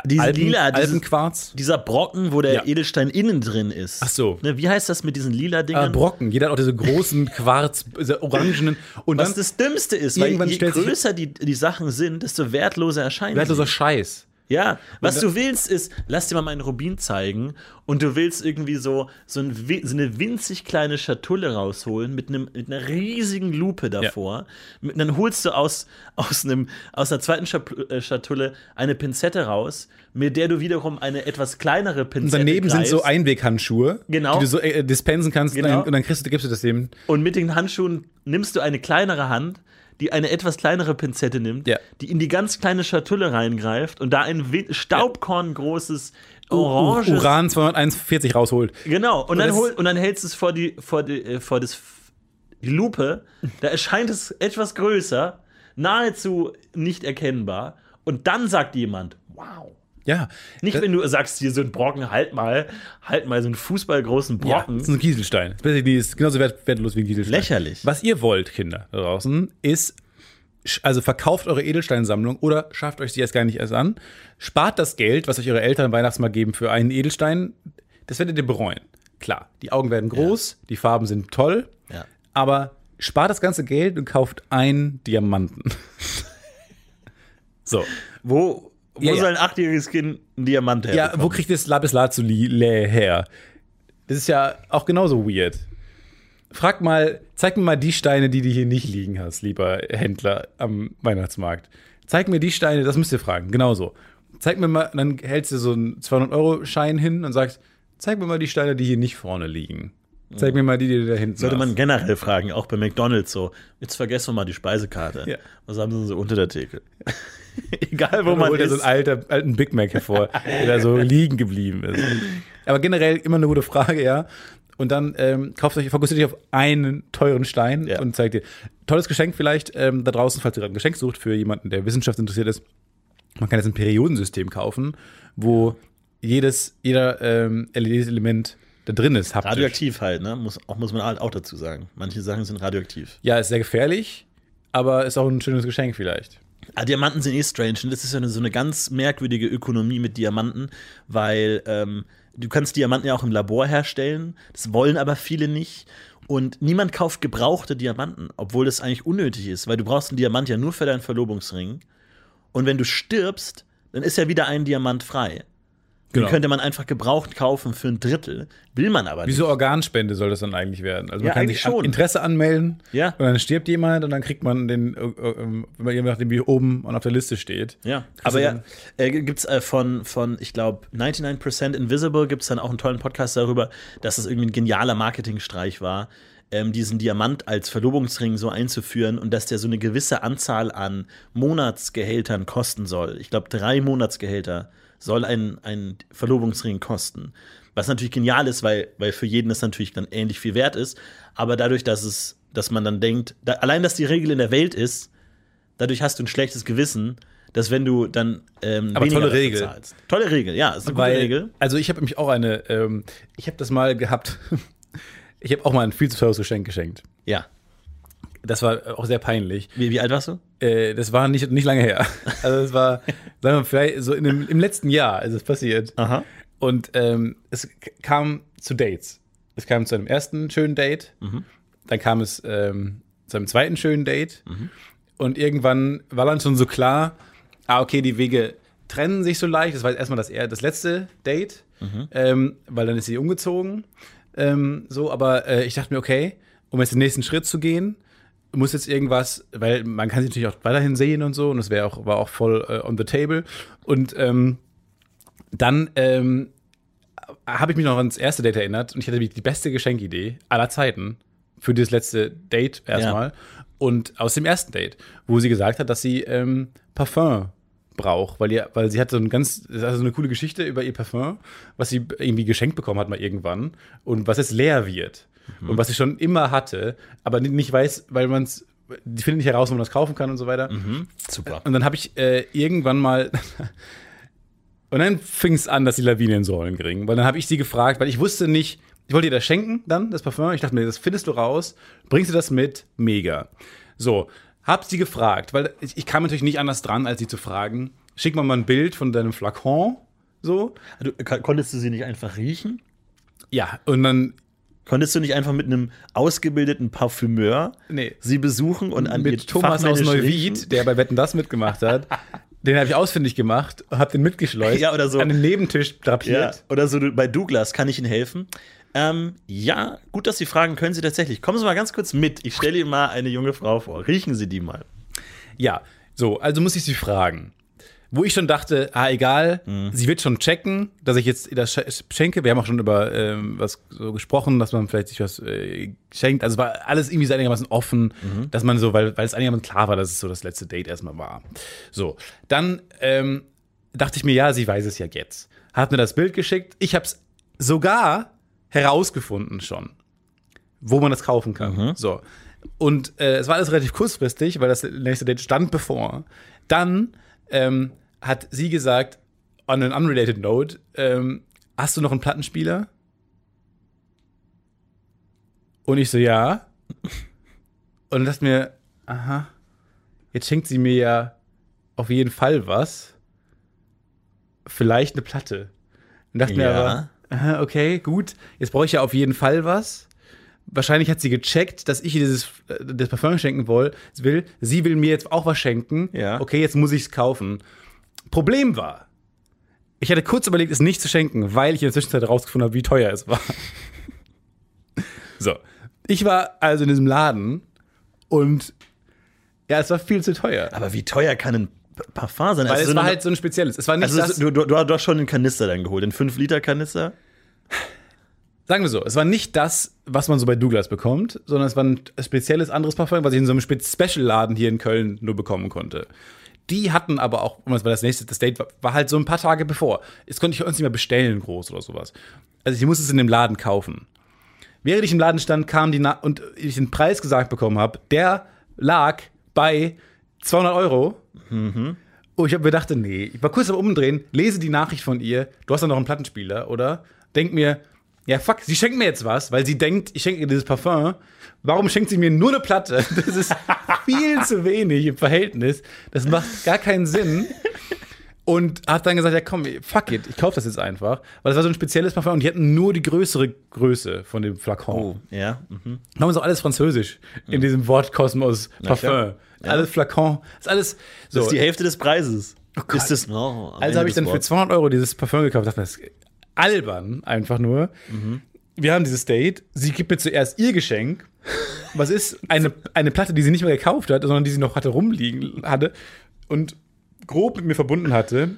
Diese Alpen, lila, dieses, Alpenquarz. dieser Brocken, wo der Ja. Edelstein innen drin ist. Ach so. Ne, wie heißt das mit diesen lila Äh, Dingern? Brocken. Jeder hat auch diese großen Quarz, diese orangenen. Und was dann das Dümmste ist, weil je größer die, die Sachen sind, desto wertloser erscheinen wertloser sie. Scheiß. Ja, was Und du willst ist, lass dir mal meinen Rubin zeigen und du willst irgendwie so, so, ein, so eine winzig kleine Schatulle rausholen mit, einem, mit einer riesigen Lupe davor. Mit, dann holst du aus, aus, einem, aus einer zweiten äh, Schatulle eine Pinzette raus, mit der du wiederum eine etwas kleinere Und Pinzette daneben sind so greifst. Einweghandschuhe, Genau. die du so äh, dispensen kannst Genau. und dann kriegst du, gibst du das dem. Und mit den Handschuhen nimmst du eine kleinere Hand, die eine etwas kleinere Pinzette nimmt, Ja. die in die ganz kleine Schatulle reingreift und da ein wi- Staubkorn großes oranges Uran 241 rausholt. Genau, und dann, hol, und dann hältst du es vor die, vor die, äh, vor das, die Lupe, da erscheint es etwas größer, nahezu nicht erkennbar, und dann sagt jemand, wow. Ja. Nicht, wenn du sagst, hier so ein Brocken, halt mal, halt mal so einen fußballgroßen ja, Brocken. das ist ein Kieselstein. Das die ist genauso wert, wertlos wie ein Kieselstein. Lächerlich. Was ihr wollt, Kinder da draußen, ist, also verkauft eure Edelsteinsammlung oder schafft euch sie erst gar nicht erst an. Spart das Geld, was euch eure Eltern am Weihnachtsmarkt geben für einen Edelstein. Das werdet ihr bereuen. Klar, die Augen werden groß, die Farben sind toll, Ja. aber spart das ganze Geld und kauft einen Diamanten. so. Wo, wo Ja, soll ein achtjähriges Kind einen Diamant her? Ja, wo kriegt das Lapis Lazuli her? Das ist ja auch genauso weird. Frag mal, zeig mir mal die Steine, die du hier nicht liegen hast, lieber Händler am Weihnachtsmarkt. Zeig mir die Steine, das müsst ihr fragen, genauso. Zeig mir mal, dann hältst du so einen 200-Euro-Schein hin und sagst, zeig mir mal die Steine, die hier nicht vorne liegen. Zeig mir mal die, die da hinten Sollte man hast. generell fragen, auch bei McDonalds so. Jetzt vergessen wir mal die Speisekarte. Ja. Was haben sie so unter der Theke? Egal, wo Wo man holt ist. so einen alter, alten Big Mac hervor, der da so liegen geblieben ist. Aber generell immer eine gute Frage, ja. Und dann ähm, kauft euch, fokussiert euch auf einen teuren Stein Ja. und zeigt dir. Tolles Geschenk vielleicht ähm, da draußen, falls ihr gerade ein Geschenk sucht für jemanden, der wissenschaftsinteressiert ist. Man kann jetzt ein Periodensystem kaufen, wo jedes, jeder ähm, LED-Element da drin ist. haptisch. Radioaktiv halt, ne? Muss, auch, muss man halt auch dazu sagen. Manche Sachen sind radioaktiv. Ja, ist sehr gefährlich, aber ist auch ein schönes Geschenk vielleicht. Ah, Diamanten sind eh strange. Und das ist ja so eine ganz merkwürdige Ökonomie mit Diamanten, weil ähm, du kannst Diamanten ja auch im Labor herstellen. Das wollen aber viele nicht. Und niemand kauft gebrauchte Diamanten, obwohl das eigentlich unnötig ist, weil du brauchst einen Diamant ja nur für deinen Verlobungsring. Und wenn du stirbst, dann ist ja wieder ein Diamant frei. Den Genau. könnte man einfach gebraucht kaufen für ein Drittel. Will man aber nicht. so Organspende soll das dann eigentlich werden. Also man Ja, kann sich schon. Interesse anmelden Ja. und dann stirbt jemand und dann kriegt man den, äh, äh, je nachdem wie oben und auf der Liste steht. Ja, aber ja, äh, gibt es äh, von, von, ich glaube, 99% Invisible gibt es dann auch einen tollen Podcast darüber, dass es irgendwie ein genialer Marketingstreich war, ähm, diesen Diamant als Verlobungsring so einzuführen und dass der so eine gewisse Anzahl an Monatsgehältern kosten soll. Ich glaube, drei Monatsgehälter soll ein, ein Verlobungsring kosten. Was natürlich genial ist, weil, weil für jeden das natürlich dann ähnlich viel wert ist. Aber dadurch, dass es, dass man dann denkt, da, allein, dass die Regel in der Welt ist, dadurch hast du ein schlechtes Gewissen, dass wenn du dann ähm, Aber tolle Regel. zahlst. Tolle Regel, ja, ist eine gute Weil, Regel. also ich habe nämlich auch eine, ähm, ich habe das mal gehabt, ich habe auch mal ein viel zu teures Geschenk geschenkt. Ja. Das war auch sehr peinlich. Wie, wie alt warst du? Äh, das war nicht, nicht lange her. Also es war, sagen wir vielleicht so in dem, im letzten Jahr ist es passiert. Aha. Und ähm, es kam zu Dates. Es kam zu einem ersten schönen Date, dann kam es ähm, zu einem zweiten schönen Date und irgendwann war dann schon so klar, ah, okay, die Wege trennen sich so leicht. Das war jetzt erstmal das, das letzte Date, ähm, weil dann ist sie umgezogen. Ähm, so, aber äh, ich dachte mir, okay, um jetzt den nächsten Schritt zu gehen, muss jetzt irgendwas, weil man kann sich natürlich auch weiterhin sehen und so, und das wäre auch, war auch voll äh, on the table. Und ähm, dann ähm, habe ich mich noch ans erste Date erinnert und ich hatte die beste Geschenkidee aller Zeiten für dieses letzte Date erstmal. Und aus dem ersten Date, wo sie gesagt hat, dass sie ähm, Parfum braucht, weil, ihr, weil sie hat so ein ganz, also eine coole Geschichte über ihr Parfum, was sie irgendwie geschenkt bekommen hat mal irgendwann und was jetzt leer wird und was sie schon immer hatte, aber nicht- weiß, weil man es, die findet nicht heraus, wo man das kaufen kann und so weiter. Super. Und dann habe ich äh, irgendwann mal. und dann fing es an, dass die Lawine ins Rollen ging. Weil dann habe ich sie gefragt, weil ich wusste nicht, ich wollte ihr das schenken, dann, das Parfum. Ich dachte mir, das findest du raus, bringst du das mit? Mega. So, hab sie gefragt, weil ich, ich kam natürlich nicht anders dran, als sie zu fragen. Schick mal mal ein Bild von deinem Flakon. So. Du, ka- konntest du sie nicht einfach riechen? Ja, und dann Konntest du nicht einfach mit einem ausgebildeten Parfümeur Nee. sie besuchen und an mit Thomas aus Neuwied, der bei Wetten das mitgemacht hat. Den habe ich ausfindig gemacht, habe den mitgeschleust, Ja, oder so. an den Nebentisch Ja, drapiert. oder so bei Douglas, kann ich Ihnen helfen? Ähm, ja, gut, dass Sie fragen, können Sie tatsächlich. Kommen Sie mal ganz kurz mit. Ich stelle Ihnen mal eine junge Frau vor. Riechen Sie die mal. Ja, so, also muss ich sie fragen. Wo ich schon dachte, ah, egal, sie wird schon checken, dass ich jetzt das sch- schenke. Wir haben auch schon über ähm, was so gesprochen, dass man vielleicht sich was äh, schenkt. Also war alles irgendwie so einigermaßen offen, dass man so, weil, weil es einigermaßen klar war, dass es so das letzte Date erstmal war. So, dann ähm, dachte ich mir, ja, sie weiß es ja jetzt. Hat mir das Bild geschickt. Ich habe es sogar herausgefunden schon, wo man das kaufen kann. So. Und äh, es war alles relativ kurzfristig, weil das nächste Date stand bevor. Dann ähm, hat sie gesagt, on an unrelated note, ähm, hast du noch einen Plattenspieler? Und ich so, ja. Und dann dachte mir, aha, jetzt schenkt sie mir ja auf jeden Fall was. Vielleicht eine Platte. Und dachte mir Ja. aber, aha, okay, gut, jetzt brauche ich ja auf jeden Fall was. Wahrscheinlich hat sie gecheckt, dass ich ihr dieses äh, das Parfum schenken will. Sie will mir jetzt auch was schenken. Ja. Okay, jetzt muss ich es kaufen. Problem war, ich hatte kurz überlegt, es nicht zu schenken, weil ich in der Zwischenzeit herausgefunden habe, wie teuer es war. so. Ich war also in diesem Laden und ja, es war viel zu teuer. Aber wie teuer kann ein Parfum sein? Weil Also es so war halt so ein spezielles. Es war nicht also das. du, du, du hast schon einen Kanister dann geholt, den 5-Liter-Kanister? sagen sagen wir so, es war nicht das, was man so bei Douglas bekommt, sondern es war ein spezielles anderes Parfum, was ich in so einem Spe- Special-Laden hier in Köln nur bekommen konnte. Die hatten aber auch, das war das nächste, das Date war, war halt so ein paar Tage bevor. Das konnte ich uns nicht mehr bestellen, groß oder sowas. Also ich musste es in dem Laden kaufen. Während ich im Laden stand, kam die Na und ich den Preis gesagt bekommen habe, der lag bei 200 Euro. Und ich habe mir gedacht, nee, ich war kurz am Umdrehen, lese die Nachricht von ihr, du hast doch noch einen Plattenspieler, oder? Denk mir, ja fuck, sie schenkt mir jetzt was, weil sie denkt, ich schenke ihr dieses Parfum. Warum schenkt sie mir nur eine Platte? Das ist viel zu wenig im Verhältnis. Das macht gar keinen Sinn. Und hat dann gesagt, ja komm, fuck it, ich kaufe das jetzt einfach. Weil das war so ein spezielles Parfum und die hatten nur die größere Größe von dem Flakon. Oh, ja. Mhm. Haben wir so alles französisch in diesem Wortkosmos Parfum. klar. Alles Flakon, ist alles so. Das ist die Hälfte des Preises. Gott. ist das, oh, am also habe ich dann für Wortes. 200 Euro dieses Parfum gekauft. Dachte, das ist albern, einfach nur. Wir haben dieses Date. Sie gibt mir zuerst ihr Geschenk. Was ist? Eine, eine Platte, die sie nicht mehr gekauft hat, sondern die sie noch hatte rumliegen hatte und grob mit mir verbunden hatte.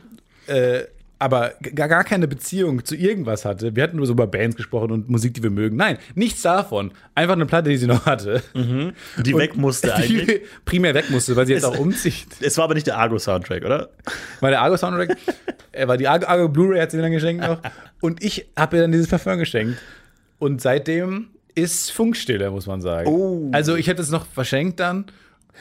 Äh, aber gar, gar keine Beziehung zu irgendwas hatte. Wir hatten nur so über Bands gesprochen und Musik, die wir mögen. Nein, nichts davon. Einfach eine Platte, die sie noch hatte. Die Und weg musste die eigentlich. primär weg musste, weil sie jetzt Es- auch umzieht. Es war aber nicht der Argo-Soundtrack, oder? War der Argo-Soundtrack, er war die Argo, Argo Blu-ray hat sie mir dann geschenkt noch. Und ich habe ihr dann dieses Parfum geschenkt. Und seitdem ist Funkstille, muss man sagen. Oh. Also ich hätte es noch verschenkt dann.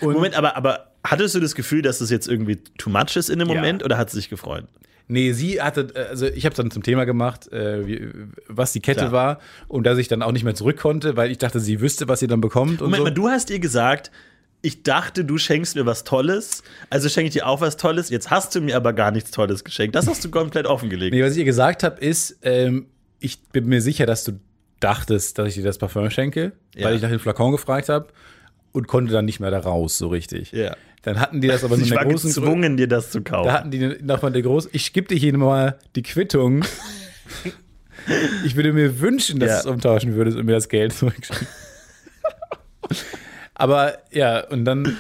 Moment, aber, aber hattest du das Gefühl, dass das jetzt irgendwie too much ist in dem Ja. Moment oder hat sie sich gefreut? Nee, sie hatte, äh, also ich habe dann zum Thema gemacht, äh, wie, was die Kette Klar. war und dass ich dann auch nicht mehr zurück konnte, weil ich dachte, sie wüsste, was sie dann bekommt und Moment so. mal, du hast ihr gesagt, ich dachte, du schenkst mir was Tolles, also schenke ich dir auch was Tolles, jetzt hast du mir aber gar nichts Tolles geschenkt. Das hast du komplett offengelegt. Nee, was ich ihr gesagt habe, ist, ähm, ich bin mir sicher, dass du dachtest, dass ich dir das Parfum schenke, Ja. weil ich nach dem Flakon gefragt habe und konnte dann nicht mehr da raus, so richtig. Ja. Dann hatten die das aber nur ich in war der großen gezwungen, dir das zu Da kaufen. hatten die nochmal der groß. Ich gebe dir hier mal die Quittung. ich würde mir wünschen, dass Ja. du es umtauschen würdest und mir das Geld zurückschicken. Aber ja, und dann.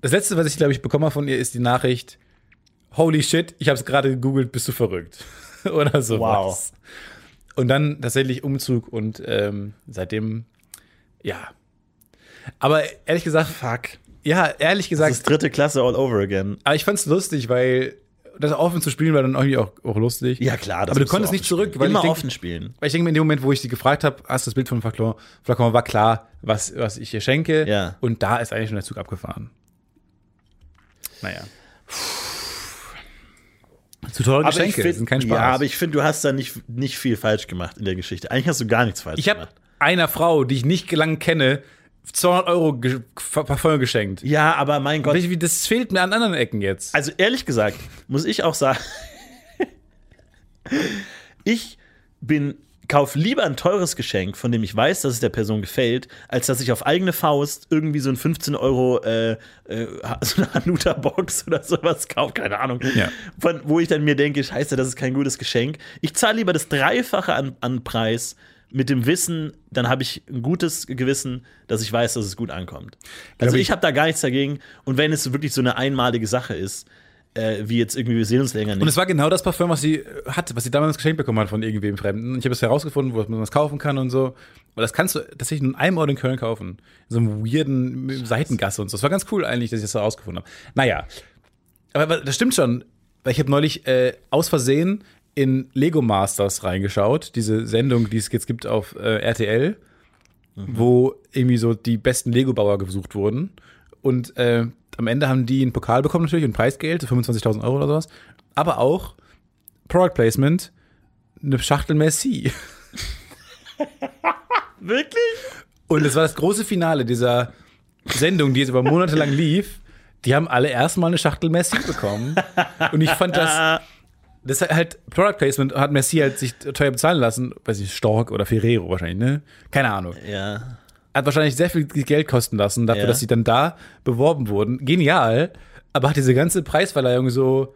Das letzte, was ich, glaube ich, bekommen habe von ihr, ist die Nachricht: Holy shit, ich habe es gerade gegoogelt, bist du verrückt? Oder so. Wow. Und dann tatsächlich Umzug und ähm, seitdem, ja. Aber ehrlich gesagt, Fuck. Ja, ehrlich Das gesagt, ist dritte Klasse all over again. aber ich fand's lustig, weil das offen zu spielen war dann irgendwie auch, auch lustig. Ja, klar. das Aber du konntest offen nicht zurück, spielen. weil Immer ich denk- offen spielen. Weil ich denke mir, in dem Moment, wo ich sie gefragt habe, hast du das Bild von Flakon, Flakon war klar, was, was ich ihr schenke. Ja. Und da ist eigentlich schon der Zug abgefahren. Naja. Zu teure Geschenke find- sind kein Spaß. Ja, aber ich finde, du hast da nicht, nicht viel falsch gemacht in der Geschichte. Eigentlich hast du gar nichts falsch ich habe gemacht. einer Frau, die ich nicht lange kenne, 200 Euro ge geschenkt. Ja, aber mein Gott. Das fehlt mir an anderen Ecken jetzt. Also ehrlich gesagt, muss ich auch sagen, ich bin kauf lieber ein teures Geschenk, von dem ich weiß, dass es der Person gefällt, als dass ich auf eigene Faust irgendwie so ein 15 Euro äh, äh, so eine Hanuta-Box oder sowas kaufe, keine Ahnung. Ja. Von, wo ich dann mir denke, scheiße, das ist kein gutes Geschenk. Ich zahle lieber das Dreifache an, an Preis mit dem Wissen, dann habe ich ein gutes Gewissen, dass ich weiß, dass es gut ankommt. Also ich, ich- habe da gar nichts dagegen. Und wenn es wirklich so eine einmalige Sache ist, äh, wie jetzt irgendwie, wir sehen uns länger Und nicht. es war genau das Parfum, was sie äh, hatte, was sie damals geschenkt bekommen hat von irgendwem Fremden. Und ich habe es herausgefunden, wo man es kaufen kann und so. Weil das kannst du tatsächlich nur in einem Ort in Köln kaufen. In so einem weirden Seitengasse und so. Das war ganz cool eigentlich, dass ich das herausgefunden habe. Naja. Aber, aber das stimmt schon. Weil ich habe neulich äh, aus Versehen in Lego Masters reingeschaut. Diese Sendung, die es jetzt gibt auf äh, RTL. Wo irgendwie so die besten Lego-Bauer gesucht wurden. Und äh, am Ende haben die einen Pokal bekommen natürlich und Preisgeld, so 25.000 Euro oder sowas. Aber auch Product Placement, eine Schachtel Merci. Wirklich? Und es war das große Finale dieser Sendung, die jetzt über Monate lang lief. Die haben alle erstmal eine Schachtel Merci bekommen. Und ich fand das, das hat halt Product Placement hat Merci halt sich teuer bezahlen lassen. Weiß ich, Stork oder Ferrero wahrscheinlich, ne? Keine Ahnung. Ja. Hat wahrscheinlich sehr viel Geld kosten lassen dafür, Ja. dass sie dann da beworben wurden. Genial. Aber hat diese ganze Preisverleihung so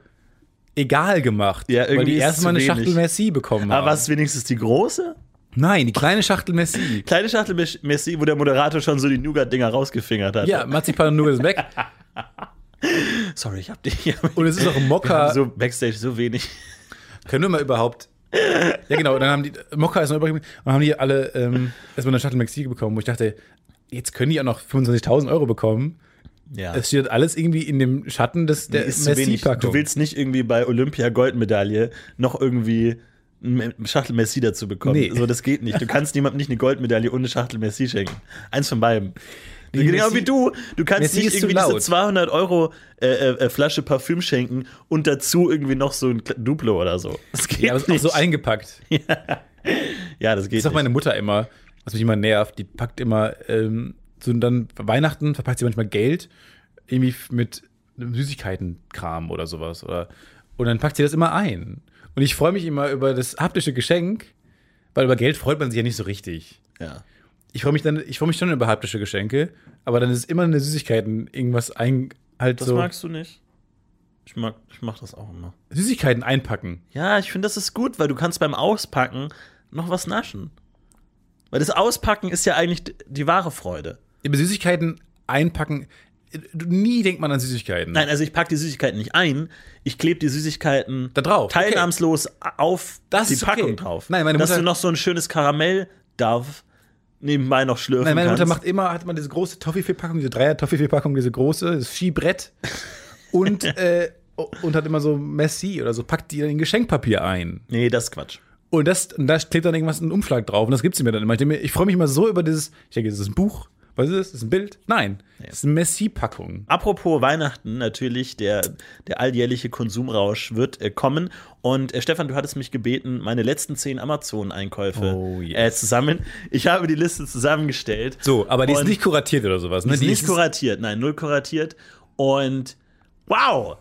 egal gemacht. Ja, weil irgendwie die ist erstmal eine Schachtel wenig. Merci bekommen haben. Aber was wenigstens die große? Nein, die kleine Schachtel Merci. Kleine Schachtel Mes- Messi, wo der Moderator schon so die Nougat-Dinger rausgefingert hat. Ja, Marzipan und Nougat ist weg. Sorry, ich hab dich. Und es ist auch haben Mokka. so Backstage so wenig. Können wir mal überhaupt Ja, genau. Und dann haben die, Mokka ist noch übrig, und dann haben die alle ähm, erstmal eine Shuttle Mexiko bekommen, wo ich dachte, jetzt können die auch noch 25.000 Euro bekommen. Ja. Es steht alles irgendwie in dem Schatten des, der ist zu wenig. Messi-Packung. Du willst nicht irgendwie bei Olympia Goldmedaille noch irgendwie eine Schachtel Messi dazu bekommen. Nee. So, das geht nicht. Du kannst niemandem nicht eine Goldmedaille eine Schachtel Messi schenken. Eins von beidem. Die genau wie du. Du kannst nicht irgendwie diese laut. 200 Euro äh, äh, äh, Flasche Parfüm schenken und dazu irgendwie noch so ein Duplo oder so. Das geht ja, aber ist auch so eingepackt. ja, das geht Das ist auch nicht. meine Mutter immer, was mich immer nervt. Die packt immer, ähm, so dann Weihnachten verpackt sie manchmal Geld irgendwie mit Süßigkeitenkram oder sowas. Oder, und dann packt sie das immer ein. Und ich freue mich immer über das haptische Geschenk, weil über Geld freut man sich ja nicht so richtig. ja. Ich freue mich dann, ich freue mich schon über haptische Geschenke, aber dann ist es immer eine Süßigkeiten, irgendwas ein, halt Das so. magst du nicht? Ich mag, ich mach das auch immer. Süßigkeiten einpacken. Ja, ich finde, das ist gut, weil du kannst beim Auspacken noch was naschen. Weil das Auspacken ist ja eigentlich die wahre Freude. Über Süßigkeiten einpacken, nie denkt man an Süßigkeiten. Nein, also ich packe die Süßigkeiten nicht ein, ich klebe die Süßigkeiten Da drauf, okay. teilnahmslos auf Das die ist okay. Packung drauf. Nein, meine Dass Mutter- du noch so ein schönes Karamell darf nebenbei noch schlürfen Nein, meine Mutter macht immer, hat man diese große Toffifee-Packung, diese Dreier-Toffifee-Packung, diese große, das Skibrett und, äh, und hat immer so Messi oder so, packt die dann in Geschenkpapier ein. Nee, das ist Quatsch. Und, das, und da klebt dann irgendwas in Umschlag drauf und das gibt sie mir dann immer. Ich, ich freue mich immer so über dieses, ich denke, das ist ein Buch. Was ist das? Das ist ein Bild? Nein, das ist eine Messi-Packung. Apropos Weihnachten, natürlich, der, der alljährliche Konsumrausch wird äh, kommen. Und äh, Stefan, du hattest mich gebeten, meine letzten zehn Amazon-Einkäufe Oh, yes. äh, zusammen. Ich habe die Liste zusammengestellt. So, aber die ist nicht kuratiert oder sowas. Ne? Die ist nicht kuratiert, nein, null kuratiert. Und wow!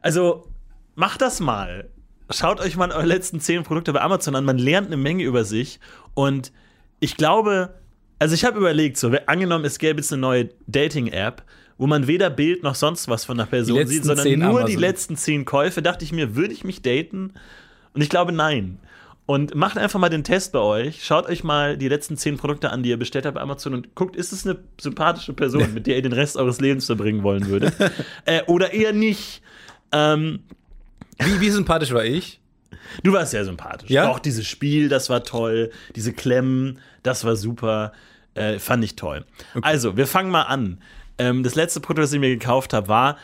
Also, macht das mal. Schaut euch mal eure letzten zehn Produkte bei Amazon an. Man lernt eine Menge über sich. Und ich glaube, also ich habe überlegt, so, angenommen, es gäbe jetzt eine neue Dating-App, wo man weder Bild noch sonst was von der Person sieht, sondern nur die Amazon. letzten zehn Käufe, dachte ich mir, würde ich mich daten? Und ich glaube, nein. Und macht einfach mal den Test bei euch. Schaut euch mal die letzten zehn Produkte an, die ihr bestellt habt bei Amazon und guckt, ist es eine sympathische Person, mit der ihr den Rest eures Lebens verbringen wollen würdet? äh, oder eher nicht. Ähm, Wie, wie sympathisch war ich? Du warst sehr sympathisch. Ja? Auch dieses Spiel, das war toll. Diese Klemmen, das war super. Äh, fand ich toll. Also, wir fangen mal an. Ähm, das letzte Produkt, das ich mir gekauft habe, war,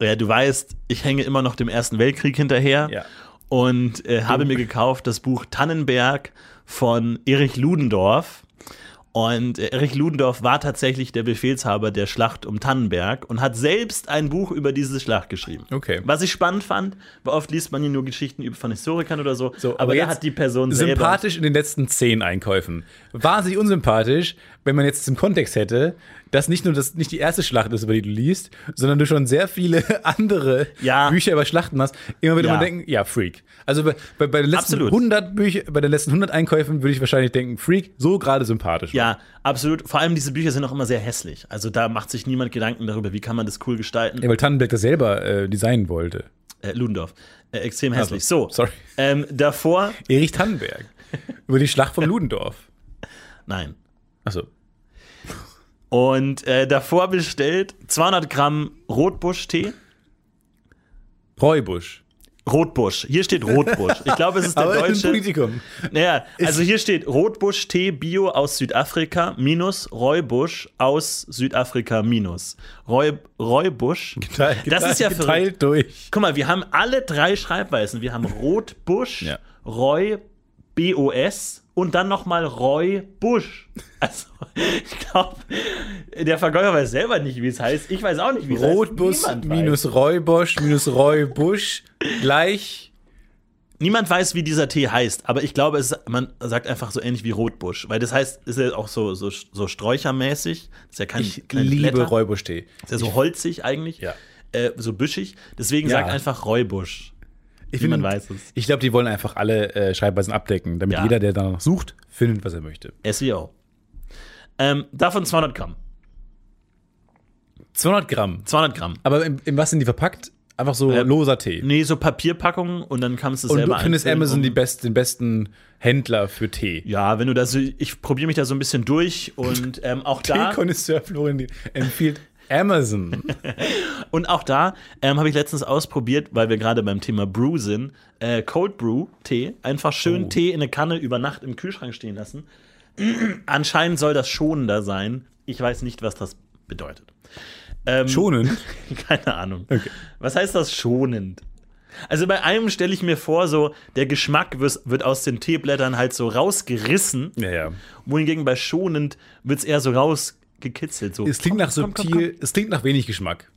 ja, du weißt, ich hänge immer noch dem Ersten Weltkrieg hinterher. Ja. Und äh, habe mir gekauft das Buch Tannenberg von Erich Ludendorff. Und Erich Ludendorff war tatsächlich der Befehlshaber der Schlacht um Tannenberg und hat selbst ein Buch über diese Schlacht geschrieben. Okay. Was ich spannend fand, weil oft liest man ja nur Geschichten von Historikern oder so, So, aber, da jetzt hat die Person selber. Sympathisch in den letzten zehn Einkäufen. Wahnsinnig unsympathisch, wenn man jetzt im Kontext hätte, dass nicht nur das nicht die erste Schlacht ist, über die du liest, sondern du schon sehr viele andere Ja. Bücher über Schlachten hast. Immer würde Ja. man denken, ja, Freak. Also bei, bei, bei den letzten Absolut. 100 Bücher, bei den letzten 100 Einkäufen würde ich wahrscheinlich denken, Freak, so gerade sympathisch. Ja, absolut. Vor allem diese Bücher sind auch immer sehr hässlich. Also da macht sich niemand Gedanken darüber, wie kann man das cool gestalten. Ja, weil Tannenberg das selber äh, designen wollte. Äh, Ludendorff. Äh, extrem hässlich. so, sorry. Ähm, davor, Erich Tannenberg. über die Schlacht von Ludendorff. Nein. Achso. Und äh, davor bestellt 200 Gramm Rotbusch-Tee. Reubusch. Rotbusch. Hier steht Rotbusch. Ich glaube, es ist der Aber ein deutsche. Politikum. Naja, also hier steht Rotbusch-Tee Bio aus Südafrika minus Reubusch aus Südafrika minus. Reu. Geteilt, Das ist ja geteilt verrückt. durch. Guck mal, wir haben alle drei Schreibweisen. Wir haben Rotbusch, Ja. Roy, BOS und dann nochmal Roy Busch. Also, ich glaube, der Verkäufer weiß selber nicht, wie es heißt. Ich weiß auch nicht, wie es Rotbus heißt. Niemand minus Weiß. Reubosch minus Reubusch gleich. Niemand weiß, wie dieser Tee heißt, aber ich glaube, es, man sagt einfach so ähnlich wie Rotbusch, weil das heißt, ist ja auch so, so, so sträuchermäßig. Das ist ja kein, Ich liebe Blätter. Reubusch-Tee. Ist ja so holzig eigentlich. Ja. Äh, so büschig. Deswegen Ja. sagt einfach Reubusch. Ich Niemand finde- weiß es. Ich glaube, die wollen einfach alle äh, Schreibweisen abdecken, damit Ja. jeder, der danach sucht, findet, was er möchte. SEO. Ähm, davon 200 Gramm. 200 Gramm. 200 Gramm. Aber in, in was sind die verpackt? Einfach so Äh, loser Tee. Nee, so Papierpackungen und dann kannst du es Und selber du findest Amazon die best, den besten Händler für Tee. Ja, wenn du da so, ich probiere mich da so ein bisschen durch und ähm, auch da. Teekonnoisseur Florian empfiehlt Amazon. Und auch da ähm, habe ich letztens ausprobiert, weil wir gerade beim Thema Brew sind, äh, Cold Brew Tee. Einfach schön Oh. Tee in eine Kanne über Nacht im Kühlschrank stehen lassen. Anscheinend soll das schonender sein. Ich weiß nicht, was das bedeutet. Ähm, Schonend. Keine Ahnung. Okay. Was heißt das schonend? Also bei einem stelle ich mir vor, so der Geschmack wird, aus den Teeblättern halt so rausgerissen, Ja, ja. wohingegen bei schonend wird es eher so rausgekitzelt. So. Es klingt nach Komm, komm, subtil, es klingt nach wenig Geschmack.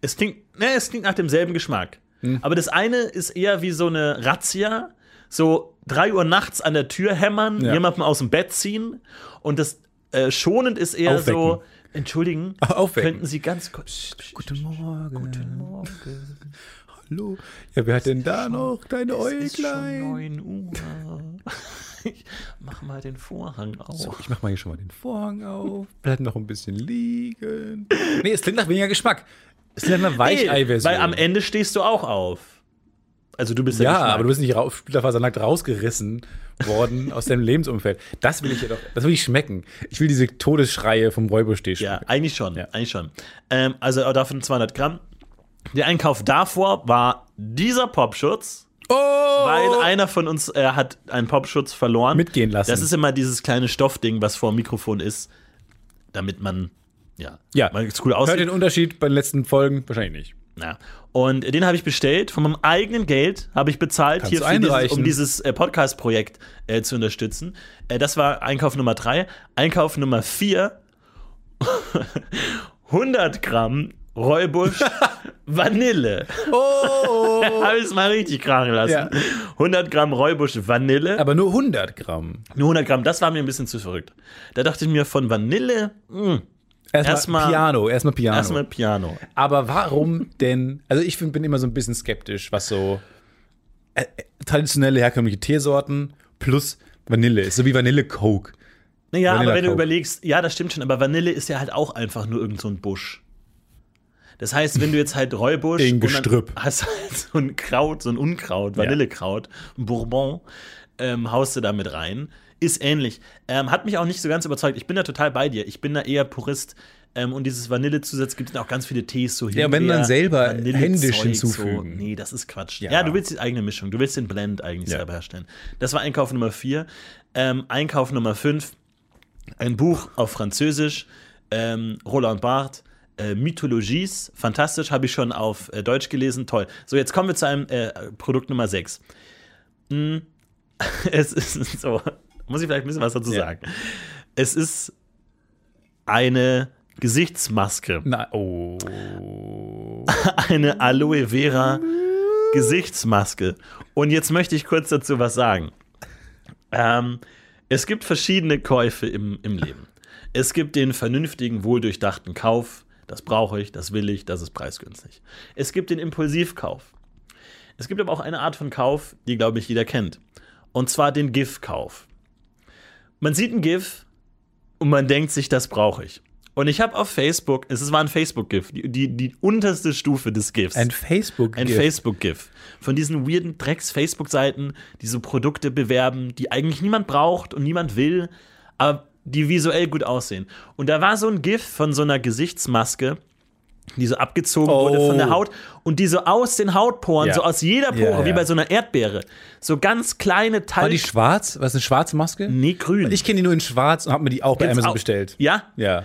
Es klingt, ne, es klingt nach demselben Geschmack. Hm. Aber das eine ist eher wie so eine Razzia, so 3 Uhr nachts an der Tür hämmern, Ja. jemanden aus dem Bett ziehen. Und das äh, schonend ist eher Aufwecken. so, entschuldigen, Aufwecken. könnten Sie ganz kurz. Guten Morgen. Guten Morgen. Hallo. Ja, wer hat denn da noch deine ist schon Äuglein? 9 Uhr. Ich mach mal den Vorhang auf. So, ich mach mal hier schon mal den Vorhang auf. Bleib noch ein bisschen liegen. Nee, es klingt nach weniger Geschmack. Es klingt nach Weichei-Version. weil am Ende stehst du auch auf. Also du bist Ja, Geschmack. aber du bist nicht splitterfasernackt rausgerissen worden aus deinem Lebensumfeld. Das will ich ja doch, das will ich schmecken. Ich will diese Todesschreie vom Räubersteh Ja, schmecken. eigentlich schon. Ja. Eigentlich schon. Ähm, also davon 200 Gramm. Der Einkauf davor war dieser Popschutz, Oh! weil einer von uns äh, hat einen Popschutz verloren. Mitgehen lassen. Das ist immer dieses kleine Stoffding, was vor dem Mikrofon ist, damit man ja, Ja. mal es cool Hört aussieht. den Unterschied bei den letzten Folgen? Wahrscheinlich nicht. Ja. Und den habe ich bestellt, von meinem eigenen Geld habe ich bezahlt, Kannst hier dieses, um dieses äh, Podcast-Projekt äh, zu unterstützen. Äh, das war Einkauf Nummer drei. Einkauf Nummer vier 100 Gramm Räubusch Vanille. Oh! habe ich es mal richtig krachen lassen. Ja. 100 Gramm Räubusch Vanille. Aber nur 100 Gramm. Nur 100 Gramm, das war mir ein bisschen zu verrückt. Da dachte ich mir von Vanille, mh, Erstmal Erstmal- Piano, erstmal Piano. erstmal Piano. Aber warum denn? Also ich find, bin immer so ein bisschen skeptisch, was so äh, äh, traditionelle herkömmliche Teesorten plus Vanille ist, so wie Vanille Coke. Naja, Vanilla aber wenn du Coke. überlegst, ja, das stimmt schon, aber Vanille ist ja halt auch einfach nur irgend so ein Busch. Das heißt, wenn du jetzt halt Räubusch und dann Gestrüpp. hast halt so ein Kraut, so ein Unkraut, Vanillekraut, ein Bourbon, ähm, haust du da mit rein. Ist ähnlich. Ähm, hat mich auch nicht so ganz überzeugt. Ich bin da total bei dir. Ich bin da eher Purist. Ähm, und dieses Vanillezusatz gibt es auch ganz viele Tees so Ja, wenn dann Himbeer, selber händisch hinzufügen. So. Nee, das ist Quatsch. Ja. Ja. du willst die eigene Mischung. Du willst den Blend eigentlich Ja. selber herstellen. Das war Einkauf Nummer 4. Ähm, Einkauf Nummer 5 ein Buch auf Französisch, ähm, Roland Barthes, äh, Mythologies, fantastisch, habe ich schon auf äh, Deutsch gelesen, toll. So, jetzt kommen wir zu einem äh, Produkt Nummer 6. Hm, es ist so, muss ich vielleicht ein bisschen was dazu Ja. sagen. Es ist eine Gesichtsmaske, Na, oh. eine Aloe Vera Gesichtsmaske. Und jetzt möchte ich kurz dazu was sagen. Ähm, es gibt verschiedene Käufe im, im Leben. Es gibt den vernünftigen, wohldurchdachten Kauf. Das brauche ich, das will ich, das ist preisgünstig. Es gibt den Impulsivkauf. Es gibt aber auch eine Art von Kauf, die, glaube ich, jeder kennt. Und zwar den GIF-Kauf. Man sieht ein GIF und man denkt sich, das brauche ich. Und ich habe auf Facebook, es war ein Facebook-GIF, die, die, die unterste Stufe des GIFs. Ein Facebook. Ein Facebook-GIF. Von diesen weirden Drecks-Facebook-Seiten, die so Produkte bewerben, die eigentlich niemand braucht und niemand will, aber die visuell gut aussehen. Und da war so ein GIF von so einer Gesichtsmaske, die so abgezogen Oh. wurde von der Haut und die so aus den Hautporen, Ja. so aus jeder Pore, Ja, wie ja. bei so einer Erdbeere, so ganz kleine War Teile. die schwarz? Was eine schwarze Maske? Nee, grün. Ich kenne die nur in schwarz und habe mir die auch bei Gibt's Amazon auch- bestellt. Ja, Ja.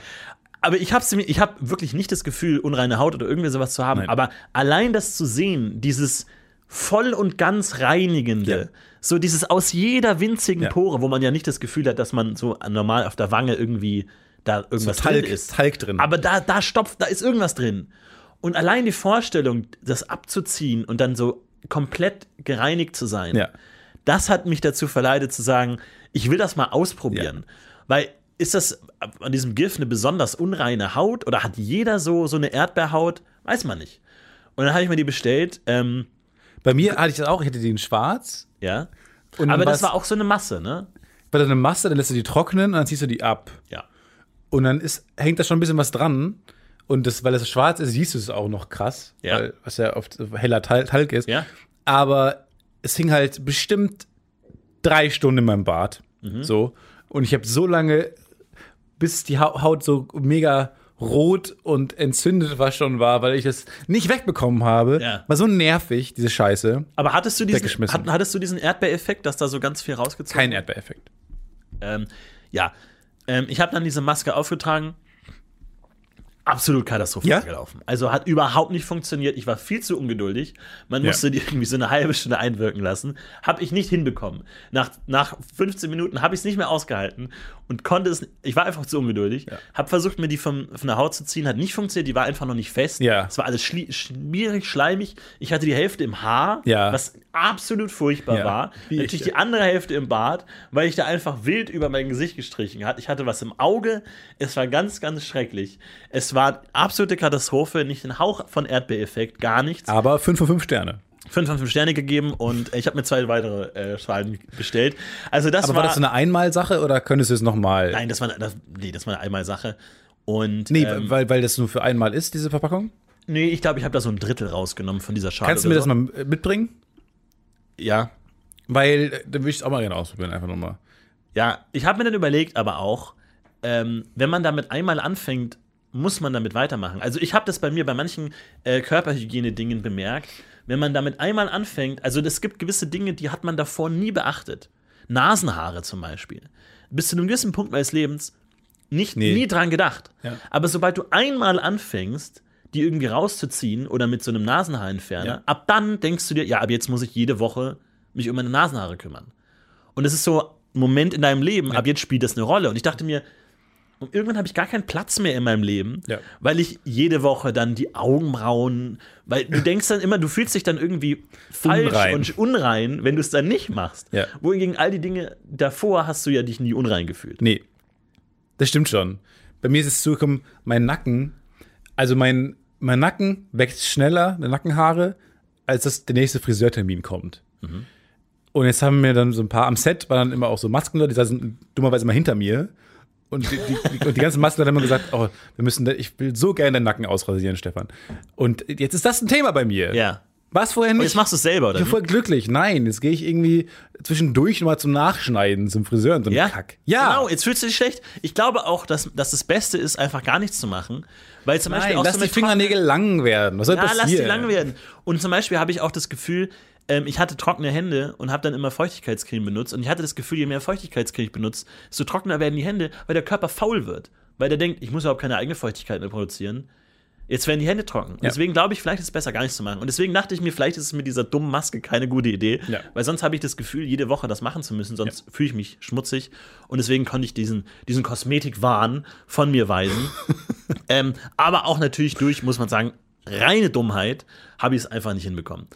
aber ich habe ich hab wirklich nicht das Gefühl, unreine Haut oder irgendwie sowas zu haben. Nein. Aber allein das zu sehen, dieses voll und ganz reinigende. So dieses aus jeder winzigen Ja. Pore, wo man ja nicht das Gefühl hat, dass man so normal auf der Wange irgendwie da irgendwas Talg, drin ist. Talg drin. Aber da, da stopft, da ist irgendwas drin. Und allein die Vorstellung, das abzuziehen und dann so komplett gereinigt zu sein, Ja. das hat mich dazu verleitet zu sagen, ich will das mal ausprobieren. Weil ist das an diesem GIF eine besonders unreine Haut oder hat jeder so, so eine Erdbeerhaut? Weiß man nicht. Und dann habe ich mir die bestellt. Ähm, Bei mir hatte ich das auch, ich hatte die in schwarz. ja. Und Aber das war auch so eine Masse, ne? War da eine Masse, dann lässt du die trocknen und dann ziehst du die ab. Ja. Und dann ist, hängt da schon ein bisschen was dran. Und das, weil es schwarz ist, siehst du es auch noch krass. Ja. Weil, was ja oft heller Tal- Talg ist. Ja. Aber es hing halt bestimmt drei Stunden in meinem Bart. Mhm. So. Und ich habe so lange, bis die Hau- Haut so mega rot und entzündet was schon war, weil ich es nicht wegbekommen habe. Ja. War so nervig, diese Scheiße. Aber hattest du diesen, hat, hattest du diesen Erdbeereffekt, dass da so ganz viel rausgezogen Kein Erdbeereffekt. Ähm, ja, ähm, ich habe dann diese Maske aufgetragen. Absolut katastrophal Ja? gelaufen. Also hat überhaupt nicht funktioniert. Ich war viel zu ungeduldig. Man Ja. musste die irgendwie so eine halbe Stunde einwirken lassen. Habe ich nicht hinbekommen. Nach, nach 15 Minuten habe ich es nicht mehr ausgehalten und konnte es. Ich war einfach zu ungeduldig. Habe versucht, mir die vom, von der Haut zu ziehen. Hat nicht funktioniert. Die war einfach noch nicht fest. Ja. Es war alles schli- schmierig, schleimig. Ich hatte die Hälfte im Haar, Ja. was absolut furchtbar Ja. war. Ich, Natürlich ja. die andere Hälfte im Bart, weil ich da einfach wild über mein Gesicht gestrichen hatte. Ich hatte was im Auge. Es war ganz, ganz schrecklich. Es war absolute Katastrophe, nicht ein Hauch von Erdbeereffekt, gar nichts. Aber 5 von 5 Sterne. Fünf von fünf Sterne gegeben und ich habe mir zwei weitere äh, Schalen bestellt. Also das Aber war, war das so eine Einmalsache oder könntest du es nochmal? nein, das war das, nee, das war eine Einmalsache. Und Nee, ähm, weil, weil das nur für einmal ist, diese Verpackung? nee, ich glaube, ich habe da so ein Drittel rausgenommen von dieser Schale. Kannst du mir oder das so. mal mitbringen? Ja, Weil, äh, dann würde ich es auch mal gerne ausprobieren, einfach nochmal. Ja, ich habe mir dann überlegt, aber auch, ähm, wenn man damit einmal anfängt, muss man damit weitermachen. Also ich habe das bei mir bei manchen äh, Körperhygiene-Dingen bemerkt. Wenn man damit einmal anfängt, also es gibt gewisse Dinge, die hat man davor nie beachtet. Nasenhaare zum Beispiel. Bis zu einem gewissen Punkt meines Lebens nicht, Nee. nie dran gedacht. Ja. Aber sobald du einmal anfängst, die irgendwie rauszuziehen oder mit so einem Nasenhaarentferner, Ja. ab dann denkst du dir, ja, ab jetzt muss ich jede Woche mich um meine Nasenhaare kümmern. Und es ist so ein Moment in deinem Leben, ab jetzt spielt das eine Rolle. Und ich dachte mir, und irgendwann habe ich gar keinen Platz mehr in meinem Leben, Ja. weil ich jede Woche dann die Augenbrauen, weil du denkst dann immer, du fühlst dich dann irgendwie falsch Unrein. und unrein, wenn du es dann nicht machst. Ja. Wohingegen all die Dinge davor hast du ja dich nie unrein gefühlt. Nee, das stimmt schon. Bei mir ist es zugekommen, mein Nacken, also mein, mein Nacken wächst schneller, die Nackenhaare, als dass der nächste Friseurtermin kommt. Und jetzt haben mir dann so ein paar am Set, waren dann immer auch so Maskenleute, die saßen dummerweise immer hinter mir. Und die, die, und die ganzen Maskenleute haben immer gesagt, oh, wir müssen, ich will so gerne deinen Nacken ausrasieren, Stefan. Und jetzt ist das ein Thema bei mir. Ja. Was vorher Und nicht? jetzt machst du es selber, oder? ich bin voll glücklich. Nein, jetzt gehe ich irgendwie zwischendurch mal zum Nachschneiden, zum Friseur und so Ja, Kack. Ja, Genau, jetzt fühlst du dich schlecht. Ich glaube auch, dass, dass das Beste ist, einfach gar nichts zu machen. Weil zum Beispiel Nein, auch lass so die Fingernägel lang werden. Was soll Ja, passieren? lass die lang werden. Und zum Beispiel habe ich auch das Gefühl, ähm, ich hatte trockene Hände und habe dann immer Feuchtigkeitscreme benutzt. Und ich hatte das Gefühl, je mehr Feuchtigkeitscreme ich benutze, desto trockener werden die Hände, weil der Körper faul wird. Weil der denkt, ich muss überhaupt keine eigene Feuchtigkeit mehr produzieren. Jetzt werden die Hände trocken. Ja. Deswegen glaube ich, vielleicht ist es besser, gar nichts zu machen. Und deswegen dachte ich mir, vielleicht ist es mit dieser dummen Maske keine gute Idee. Ja. Weil sonst habe ich das Gefühl, jede Woche das machen zu müssen, sonst fühle ich mich schmutzig. Und deswegen konnte ich diesen, diesen Kosmetikwahn von mir weisen. ähm, aber auch natürlich durch, muss man sagen, reine Dummheit habe ich es einfach nicht hinbekommen.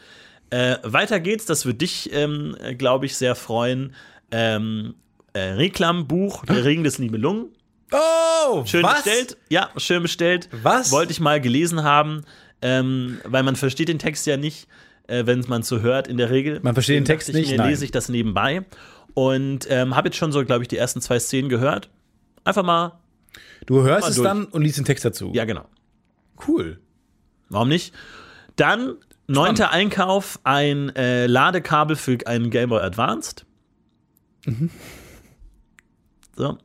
Äh, weiter geht's, das wird dich, ähm, glaube ich, sehr freuen. Ähm, äh, Reklambuch, Der Ring des Nibelungen. Oh, Schön was? bestellt. Ja, schön bestellt. Was? Wollte ich mal gelesen haben, ähm, weil man versteht den Text ja nicht, äh, wenn man es so hört in der Regel. Man versteht den Text nicht? Mir, Nein. lese ich das nebenbei. Und ähm, habe jetzt schon so, glaube ich, die ersten zwei Szenen gehört. Einfach mal, Du hörst Mal es durch. dann und liest den Text dazu. ja, genau. cool. Warum nicht? Dann, neunter Einkauf, ein äh, Ladekabel für einen Game Boy Advanced. So.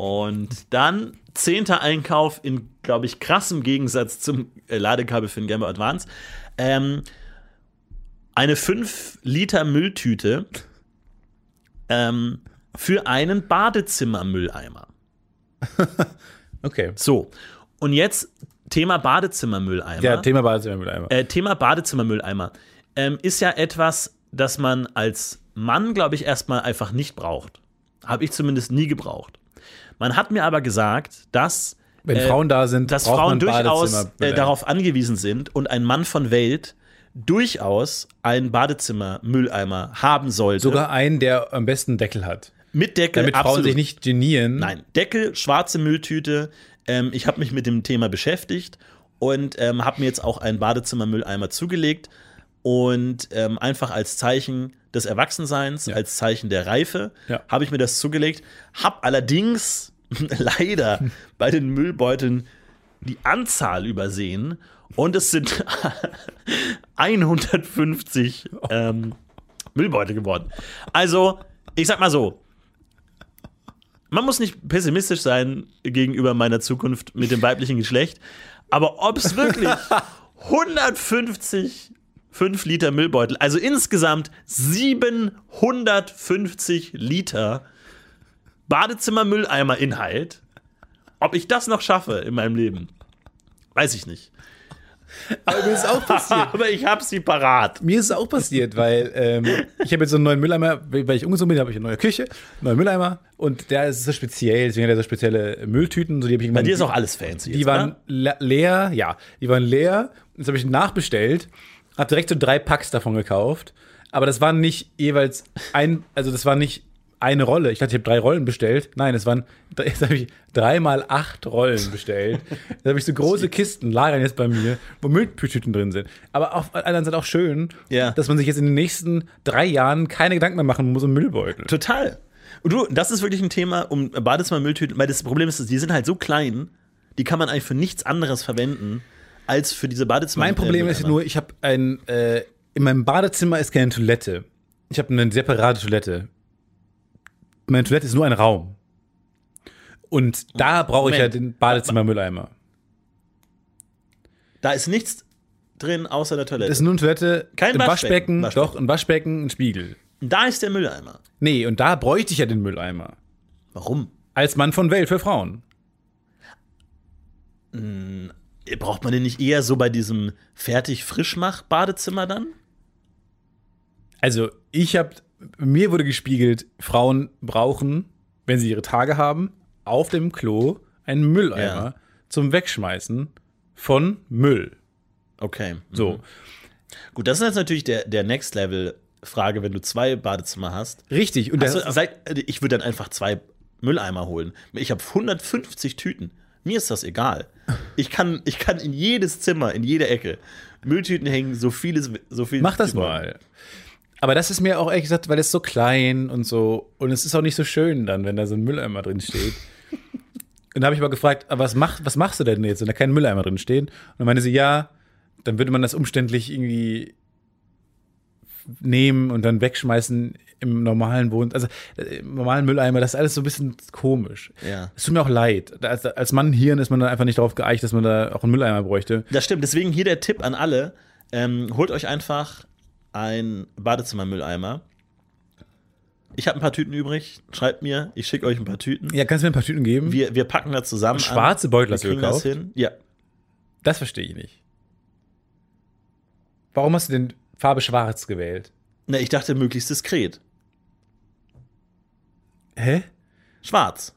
Und dann, zehnter Einkauf in, glaube ich, krassem Gegensatz zum äh, Ladekabel für den Game Boy Advance. Ähm, eine 5 Liter Mülltüte ähm, für einen Badezimmermülleimer. Okay. So. Und jetzt Thema Badezimmermülleimer. Ja, Thema Badezimmermülleimer. Äh, Thema Badezimmermülleimer ähm, ist ja etwas, das man als Mann, glaube ich, erstmal einfach nicht braucht. Habe ich zumindest nie gebraucht. Man hat mir aber gesagt, dass, Wenn äh, Frauen da sind, dass Frauen durchaus äh, darauf angewiesen sind und ein Mann von Welt durchaus einen Badezimmermülleimer haben sollte. Sogar einen, der am besten Deckel hat. mit Deckel. Damit Frauen absolut. sich nicht genieren. Nein, Deckel, schwarze Mülltüte. Ähm, ich habe mich mit dem Thema beschäftigt und ähm, habe mir jetzt auch einen Badezimmermülleimer zugelegt und ähm, einfach als Zeichen des Erwachsenseins, als Zeichen der Reife, Ja. habe ich mir das zugelegt. Hab allerdings leider bei den Müllbeuteln die Anzahl übersehen und es sind 150 ähm, Müllbeutel geworden. Also, ich sag mal so, man muss nicht pessimistisch sein gegenüber meiner Zukunft mit dem weiblichen Geschlecht, aber ob es wirklich 150 5 Liter Müllbeutel, also insgesamt 750 Liter Badezimmer-Mülleimer-Inhalt, ob ich das noch schaffe in meinem Leben, weiß ich nicht. Aber mir ist auch passiert. Aber ich habe sie parat. Mir ist es auch passiert, weil ähm, ich habe jetzt so einen neuen Mülleimer, weil ich umgezogen bin, habe ich eine neue Küche, einen neuen Mülleimer und der ist so speziell, deswegen hat er so spezielle Mülltüten. So, die ich Bei dir ist auch alles fancy. Die jetzt, waren le leer, ja, die waren leer. Jetzt habe ich nachbestellt, habe direkt so drei Packs davon gekauft. Aber das waren nicht jeweils ein, also das war nicht eine Rolle. Ich dachte, ich habe drei Rollen bestellt. Nein, es waren, jetzt habe ich dreimal acht Rollen bestellt. Jetzt habe ich so große Kisten lagern jetzt bei mir, wo Mülltüten drin sind. Aber auf der anderen Seite auch schön, Ja. dass man sich jetzt in den nächsten drei Jahren keine Gedanken mehr machen muss um Müllbeutel. Total. Und du, das ist wirklich ein Thema um Badezimmer-Mülltüten, weil das Problem ist, die sind halt so klein, die kann man eigentlich für nichts anderes verwenden, als für diese Badezimmer. Mein Problem ist nur, ich habe ein, äh, in meinem Badezimmer ist keine Toilette. Ich habe eine separate Toilette. Meine Toilette ist nur ein Raum. Und da brauche ich ja Moment. den Badezimmer-Mülleimer. Da ist nichts drin außer der Toilette. Das ist nur eine Toilette, Kein ein Waschbecken. Waschbecken, Waschbecken. doch, ein Waschbecken, ein Spiegel. da ist der Mülleimer. Nee, und da bräuchte ich ja den Mülleimer. Warum? Als Mann von Welt für Frauen. Braucht man den nicht eher so bei diesem Fertig-Frischmach-Badezimmer dann? Also, ich habe, mir wurde gespiegelt, Frauen brauchen, wenn sie ihre Tage haben, auf dem Klo einen Mülleimer Ja. zum Wegschmeißen von Müll. Okay. So. Mhm. Gut, das ist jetzt natürlich der, der Next-Level-Frage, wenn du zwei Badezimmer hast. Richtig. Und das, Also, seit, ich würde dann einfach zwei Mülleimer holen. Ich habe 150 Tüten. Mir ist das egal. Ich kann, ich kann in jedes Zimmer, in jede Ecke Mülltüten hängen, so vieles, so viel. mach das mal. Aber das ist mir auch ehrlich gesagt, weil es so klein und so, und es ist auch nicht so schön dann, wenn da so ein Mülleimer drin steht. und da habe ich mal gefragt, "Aber was, mach, was machst du denn jetzt, wenn da kein Mülleimer drin steht? Und dann meinte sie, ja, dann würde man das umständlich irgendwie nehmen und dann wegschmeißen im normalen Wohn, also äh, im normalen Mülleimer, das ist alles so ein bisschen komisch. Ja. Es tut mir auch leid. Als, als Mann Hirn ist man dann einfach nicht darauf geeicht, dass man da auch einen Mülleimer bräuchte. Das stimmt. Deswegen hier der Tipp an alle: ähm, Holt euch einfach ein Badezimmermülleimer. Ich habe ein paar Tüten übrig. Schreibt mir, ich schicke euch ein paar Tüten. Ja, kannst du mir ein paar Tüten geben? Wir, wir packen da zusammen. Und schwarze. Beutel hast du kriegen das gekauft? hin. Ja. Das verstehe ich nicht. Warum hast du denn Farbe schwarz gewählt? Na, ich dachte möglichst diskret. Hä? Schwarz.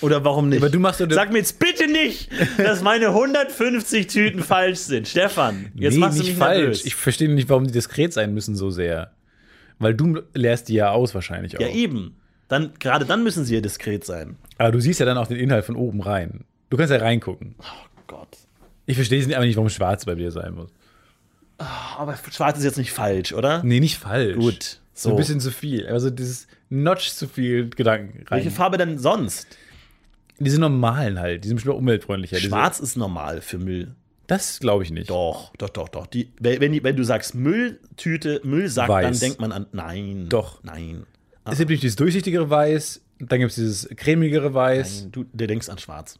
Oder warum nicht? Aber du machst Sag mir jetzt bitte nicht, dass meine 150 Tüten falsch sind. Stefan, jetzt nee, machst du nicht mich falsch. nervös. Ich verstehe nicht, warum die diskret sein müssen so sehr. Weil du leerst die ja aus wahrscheinlich auch. ja, eben. Dann, gerade dann müssen sie ja diskret sein. Aber du siehst ja dann auch den Inhalt von oben rein. Du kannst ja reingucken. Gott. Ich verstehe aber nicht, warum schwarz bei dir sein muss. Aber schwarz ist jetzt nicht falsch, oder? Nee, nicht falsch. Gut. So ein bisschen zu viel. Also dieses Notch zu viel Gedanken rein. Welche Farbe denn sonst? Diese normalen halt, die sind bestimmt auch umweltfreundlicher. Schwarz ist normal für Müll. Das glaube ich nicht. Doch, doch, doch, doch. Die, wenn, die, wenn du sagst Mülltüte, Müllsack, Weiß. dann denkt man an. Nein. Doch. Nein. Es gibt nämlich dieses durchsichtigere Weiß, dann gibt es dieses cremigere Weiß, Nein. Du, du denkst an schwarz.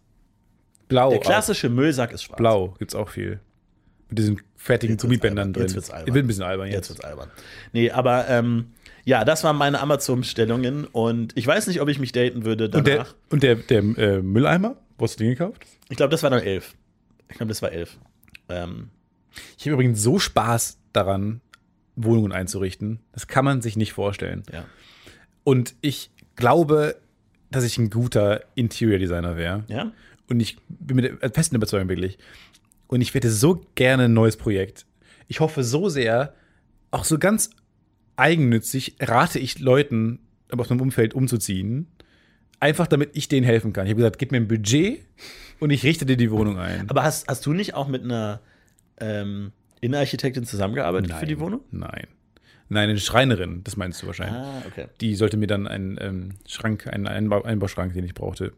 blau. Der auch. klassische Müllsack ist schwarz. Blau gibt es auch viel. Mit diesen wird's Gummibändern drin. Jetzt wird's albern. Wird ein bisschen albern Jetzt jetzt. wird's albern. Nee, aber ähm, ja, das waren meine Amazon-Bestellungen und ich weiß nicht, ob ich mich daten würde Und der, danach. und der, der äh, Mülleimer? Wo hast du den gekauft? Ich glaube, das war dann elf. Ich glaube, das war elf. Ähm, Ich habe übrigens so Spaß daran, Wohnungen einzurichten. Das kann man sich nicht vorstellen. ja. Und ich glaube, dass ich ein guter Interior Designer wäre. Ja? Und ich bin mit der festen Überzeugung wirklich. Und ich hätte so gerne ein neues Projekt. Ich hoffe so sehr, auch so ganz eigennützig rate ich Leuten aus meinem Umfeld umzuziehen. Einfach damit ich denen helfen kann. Ich habe gesagt, gib mir ein Budget und ich richte dir die Wohnung ein. Aber hast, hast du nicht auch mit einer ähm, Innenarchitektin zusammengearbeitet für die Wohnung? Nein. Nein, eine Schreinerin, das meinst du wahrscheinlich. Ah, okay. Die sollte mir dann einen ähm, Schrank, einen Einbau, Einbauschrank, den ich brauchte,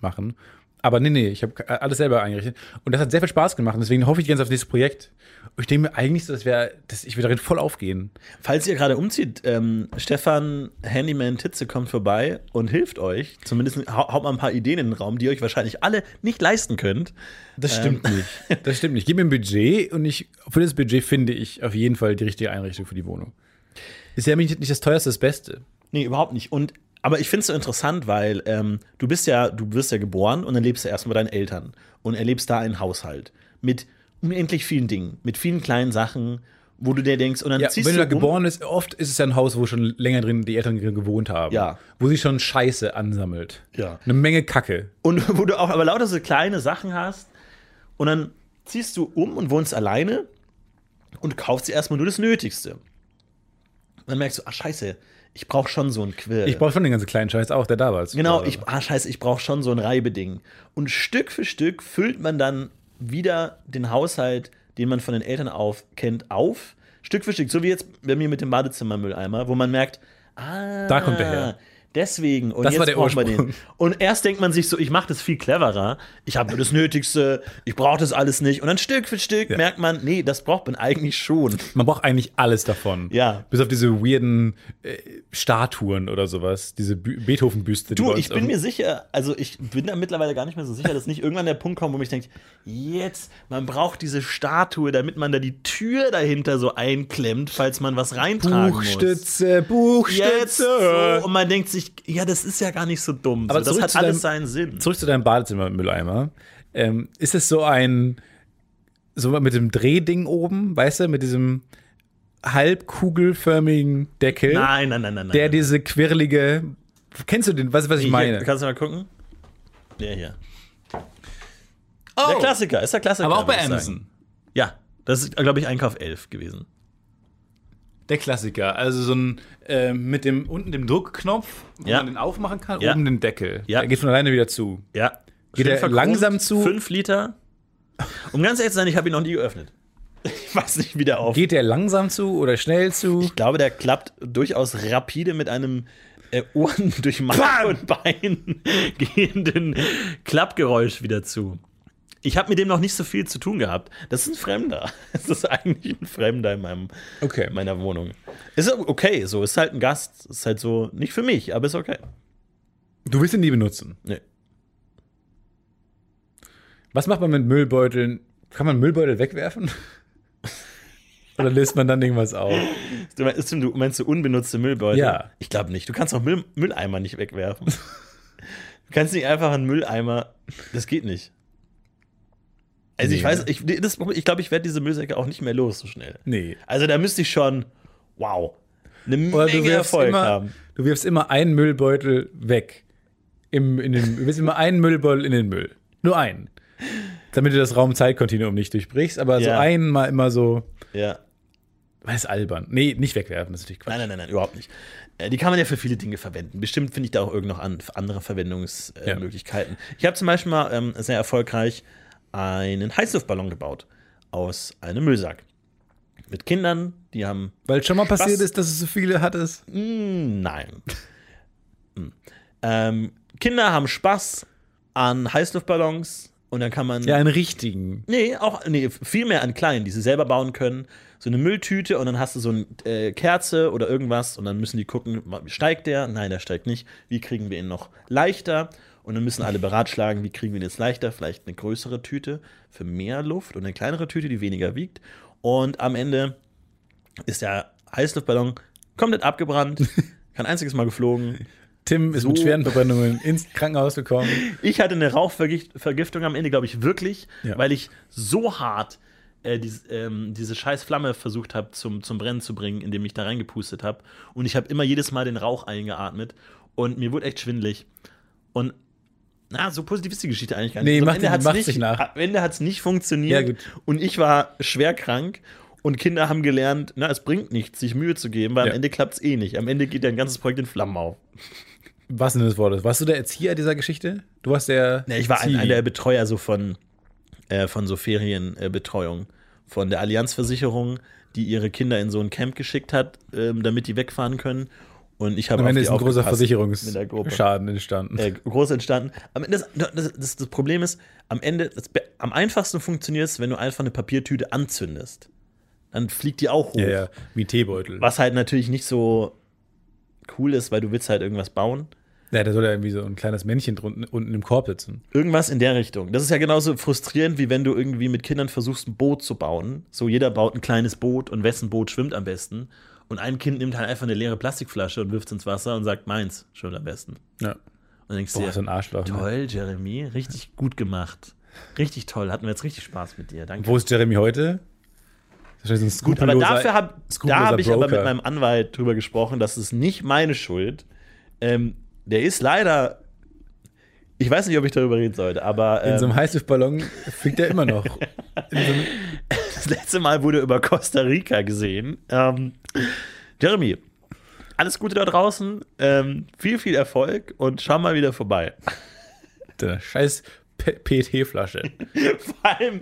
machen. Aber nee, nee, ich habe alles selber eingerichtet. Und das hat sehr viel Spaß gemacht. Und deswegen hoffe ich ganz auf dieses Projekt. Und ich denke mir eigentlich, so, das wäre, dass ich würde darin voll aufgehen. Falls ihr gerade umzieht, ähm, Stefan Handyman Titze kommt vorbei und hilft euch. Zumindest hau- haut mal ein paar Ideen in den Raum, die ihr euch wahrscheinlich alle nicht leisten könnt. Das stimmt nicht. Das stimmt nicht. Gib mir ein Budget und ich, für das Budget finde ich auf jeden Fall die richtige Einrichtung für die Wohnung. Ist ja nicht nicht das teuerste, das Beste. Nee, überhaupt nicht. Und aber ich finde es so interessant, weil ähm, du bist ja, du wirst ja geboren und dann lebst du erstmal bei deinen Eltern und erlebst da einen Haushalt mit unendlich vielen Dingen, mit vielen kleinen Sachen, wo du dir denkst, und dann Ja, ziehst wenn du da um. geboren bist, oft ist es ja ein Haus, wo schon länger drin die Eltern gewohnt haben. Ja. Wo sich schon Scheiße ansammelt. Ja. Eine Menge Kacke. Und wo du auch aber lauter so kleine Sachen hast und dann ziehst du um und wohnst alleine und kaufst dir erstmal nur das Nötigste. Und dann merkst du, ah scheiße, ich brauche schon so ein Quill. Ich brauche schon den ganzen kleinen Scheiß auch, der da war. Genau, ich, ah, scheiße, ich brauche schon so ein Reibeding. Und Stück für Stück füllt man dann wieder den Haushalt, den man von den Eltern auf kennt, auf. Stück für Stück, so wie jetzt bei mir mit dem Badezimmermülleimer, wo man merkt, ah, Da kommt er her. Deswegen, und Das jetzt war der brauchen wir Ursprung. den. Und erst denkt man sich so, ich mache das viel cleverer. Ich habe nur das Nötigste, ich brauche das alles nicht. Und dann Stück für Stück Ja. merkt man, nee, das braucht man eigentlich schon. Man braucht eigentlich alles davon. Ja. Bis auf diese weirden äh, Statuen oder sowas. Diese Bü- Beethoven-Büste. die Du, ich bin mir sicher, also ich bin da mittlerweile gar nicht mehr so sicher, dass nicht irgendwann der Punkt kommt, wo mich denkt, jetzt, man braucht diese Statue, damit man da die Tür dahinter so einklemmt, falls man was reintragen muss. Buchstütze, Buchstütze. so, und man denkt sich, ja, das ist ja gar nicht so dumm. Aber so, das hat alles deinem- seinen Sinn. Zurück zu deinem Badezimmermülleimer. Ähm, ist es so ein, so mit dem Drehding oben, weißt du, mit diesem halbkugelförmigen Deckel, Nein, nein, nein, nein. der nein. diese quirlige, kennst du den, weißt du, was ich Hier, meine? Kannst du mal gucken? Der hier. Oh, Der Klassiker, ist der Klassiker. aber auch bei sagen. Amazon. Ja, das ist, glaube ich, Einkauf 11 gewesen. Der Klassiker, also so ein äh, mit dem unten dem Druckknopf, wo Ja. man den aufmachen kann, Ja. oben den Deckel. Ja. Der geht von alleine wieder zu. Ja. Geht Schön er langsam zu? 5 Liter. Um ganz ehrlich zu sein, ich habe ihn noch nie geöffnet. Ich weiß nicht, wie der auf. Geht der langsam zu oder schnell zu? Ich glaube, der klappt durchaus rapide mit einem äh, Ohren durch Mark und Bein gehenden Klappgeräusch wieder zu. Ich habe mit dem noch nicht so viel zu tun gehabt. Das ist ein Fremder. Das ist eigentlich ein Fremder in meinem, Okay. meiner Wohnung. Ist okay, so ist halt ein Gast. Ist halt so, nicht für mich, aber ist okay. Du willst ihn nie benutzen. Nee. Was macht man mit Müllbeuteln? Kann man Müllbeutel wegwerfen? Oder löst man dann irgendwas auf? Du meinst, du meinst du unbenutzte Müllbeutel? Ja. Ich glaube nicht. Du kannst auch Müll, Mülleimer nicht wegwerfen. du kannst nicht einfach einen Mülleimer. Das geht nicht. Also ich Nee. weiß, ich, das, ich glaube, ich werde diese Müllsäcke auch nicht mehr los so schnell. Nee. Also da müsste ich schon, wow, eine Oder du Menge wirfst, Erfolg immer, haben. du wirfst immer einen Müllbeutel weg. Im, in den, du wirfst immer einen Müllbeutel in den Müll. Nur einen. Damit du das Raum-Zeit-Kontinuum nicht durchbrichst, aber so Ja. einmal immer so. Ja. Das ist albern. Nee, nicht wegwerfen, das ist natürlich Quatsch. Nein, nein, nein, nein, überhaupt nicht. Äh, Die kann man ja für viele Dinge verwenden. Bestimmt finde ich da auch irgend noch an, andere Verwendungsmöglichkeiten. Ja. Ich habe zum Beispiel mal ähm, sehr erfolgreich einen Heißluftballon gebaut aus einem Müllsack. Mit Kindern, die haben Weil schon mal passiert Was? ist, dass es so viele hattest. Mm, Nein. Hm. ähm, Kinder haben Spaß an Heißluftballons und dann kann man. Ja, einen richtigen. Nee, auch nee, viel mehr an kleinen, die sie selber bauen können. So eine Mülltüte und dann hast du so eine äh, Kerze oder irgendwas und dann müssen die gucken, steigt der? Nein, der steigt nicht. Wie kriegen wir ihn noch leichter? Und dann müssen alle beratschlagen, wie kriegen wir ihn jetzt leichter? Vielleicht eine größere Tüte für mehr Luft und eine kleinere Tüte, die weniger wiegt. Und am Ende ist der Heißluftballon komplett abgebrannt, kein einziges Mal geflogen. Tim ist So. mit schweren Verbrennungen ins Krankenhaus gekommen. Ich hatte eine Rauchvergiftung am Ende, glaube ich, wirklich, Ja. weil ich so hart äh, dies, ähm, diese scheiß Flamme versucht habe zum, zum Brennen zu bringen, indem ich da reingepustet habe. Und ich habe immer jedes Mal den Rauch eingeatmet und mir wurde echt schwindelig. Und na, so positiv ist die Geschichte eigentlich gar nicht. Nee, Also, macht- am Ende macht sich nach. Am Ende hat es nicht funktioniert. Ja, gut. Und ich war schwer krank. Und Kinder haben gelernt, na, es bringt nichts, sich Mühe zu geben, weil Ja. am Ende klappt es eh nicht. Am Ende geht dein ganzes Projekt in Flammen auf. Was denn das Wort? Warst du der Erzieher dieser Geschichte? Du warst der. Ja, ich war ein, einer der Betreuer so von, äh, von so Ferienbetreuung. von der Allianzversicherung, die ihre Kinder in so ein Camp geschickt hat, ähm, damit die wegfahren können. Und ich habe Am Ende ist ein großer. Versicherungsschaden entstanden. Äh, groß entstanden. Am Ende, das, das, das, das Problem ist, am Ende, das, am einfachsten funktioniert es, wenn du einfach eine Papiertüte anzündest. Dann fliegt die auch hoch. ja, ja, wie Teebeutel. Was halt natürlich nicht so cool ist, weil du willst halt irgendwas bauen. Ja, da soll ja irgendwie so ein kleines Männchen drunten, unten im Korb sitzen. Irgendwas in der Richtung. Das ist ja genauso frustrierend, wie wenn du irgendwie mit Kindern versuchst, ein Boot zu bauen. So, jeder baut ein kleines Boot und wessen Boot schwimmt am besten. Und ein Kind nimmt halt einfach eine leere Plastikflasche und wirft es ins Wasser und sagt, meins schwimmt am besten. Ja. Und dann denkst du Boah, dir, so ein Arschloch. Ne? toll, Jeremy, richtig gut gemacht. Richtig toll, hatten wir jetzt richtig Spaß mit dir. Danke. Wo ist Jeremy heute? Das ist ein Gut, aber skrupelloser- dafür hab, da skrupelloser habe ich aber mit Broker. meinem Anwalt drüber gesprochen, das ist nicht meine Schuld. Ähm, der ist leider, ich weiß nicht, ob ich darüber reden sollte, aber In so ähm, einem Heißluftballon fliegt er immer noch. So das letzte Mal wurde über Costa Rica gesehen. Ähm, Jeremy, alles Gute da draußen, ähm, viel, viel Erfolg und schau mal wieder vorbei. der scheiß PET-Flasche. Vor allem,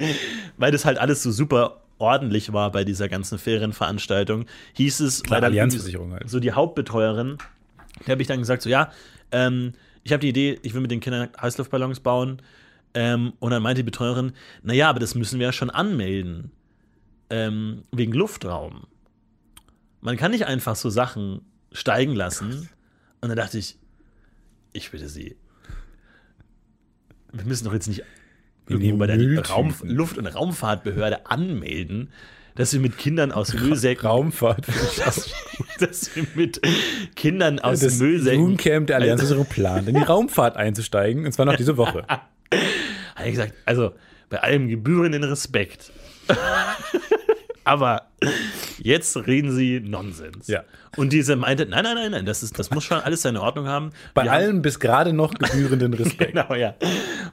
weil das halt alles so super ordentlich war bei dieser ganzen Ferienveranstaltung, hieß es, Klar, weil dann Allianzversicherung halt. so die Hauptbetreuerin, der habe ich dann gesagt, so ja, ähm, ich habe die Idee, ich will mit den Kindern Heißluftballons bauen. Ähm, und dann meinte die Betreuerin, naja, aber das müssen wir ja schon anmelden. Ähm, wegen Luftraum. Man kann nicht einfach so Sachen steigen lassen. Und dann dachte ich, ich bitte Sie. Wir müssen doch jetzt nicht irgendwo nehmen bei der. Raum, Luft- und Raumfahrtbehörde anmelden, dass wir mit Kindern aus Müllsäcken Raumfahrt. dass, dass wir mit Kindern aus Das Müllsäcken. Jugendcamp der Allianzversicherung plant, in die Raumfahrt einzusteigen. Und zwar noch diese Woche. Hat er gesagt, also bei allem gebührenden Respekt. Aber jetzt reden sie Nonsens. Ja. Und diese meinte, nein, nein, nein, nein, das, ist, das muss schon alles seine Ordnung haben. Bei Wir haben- allem bis gerade noch gebührenden Respekt. Genau, ja.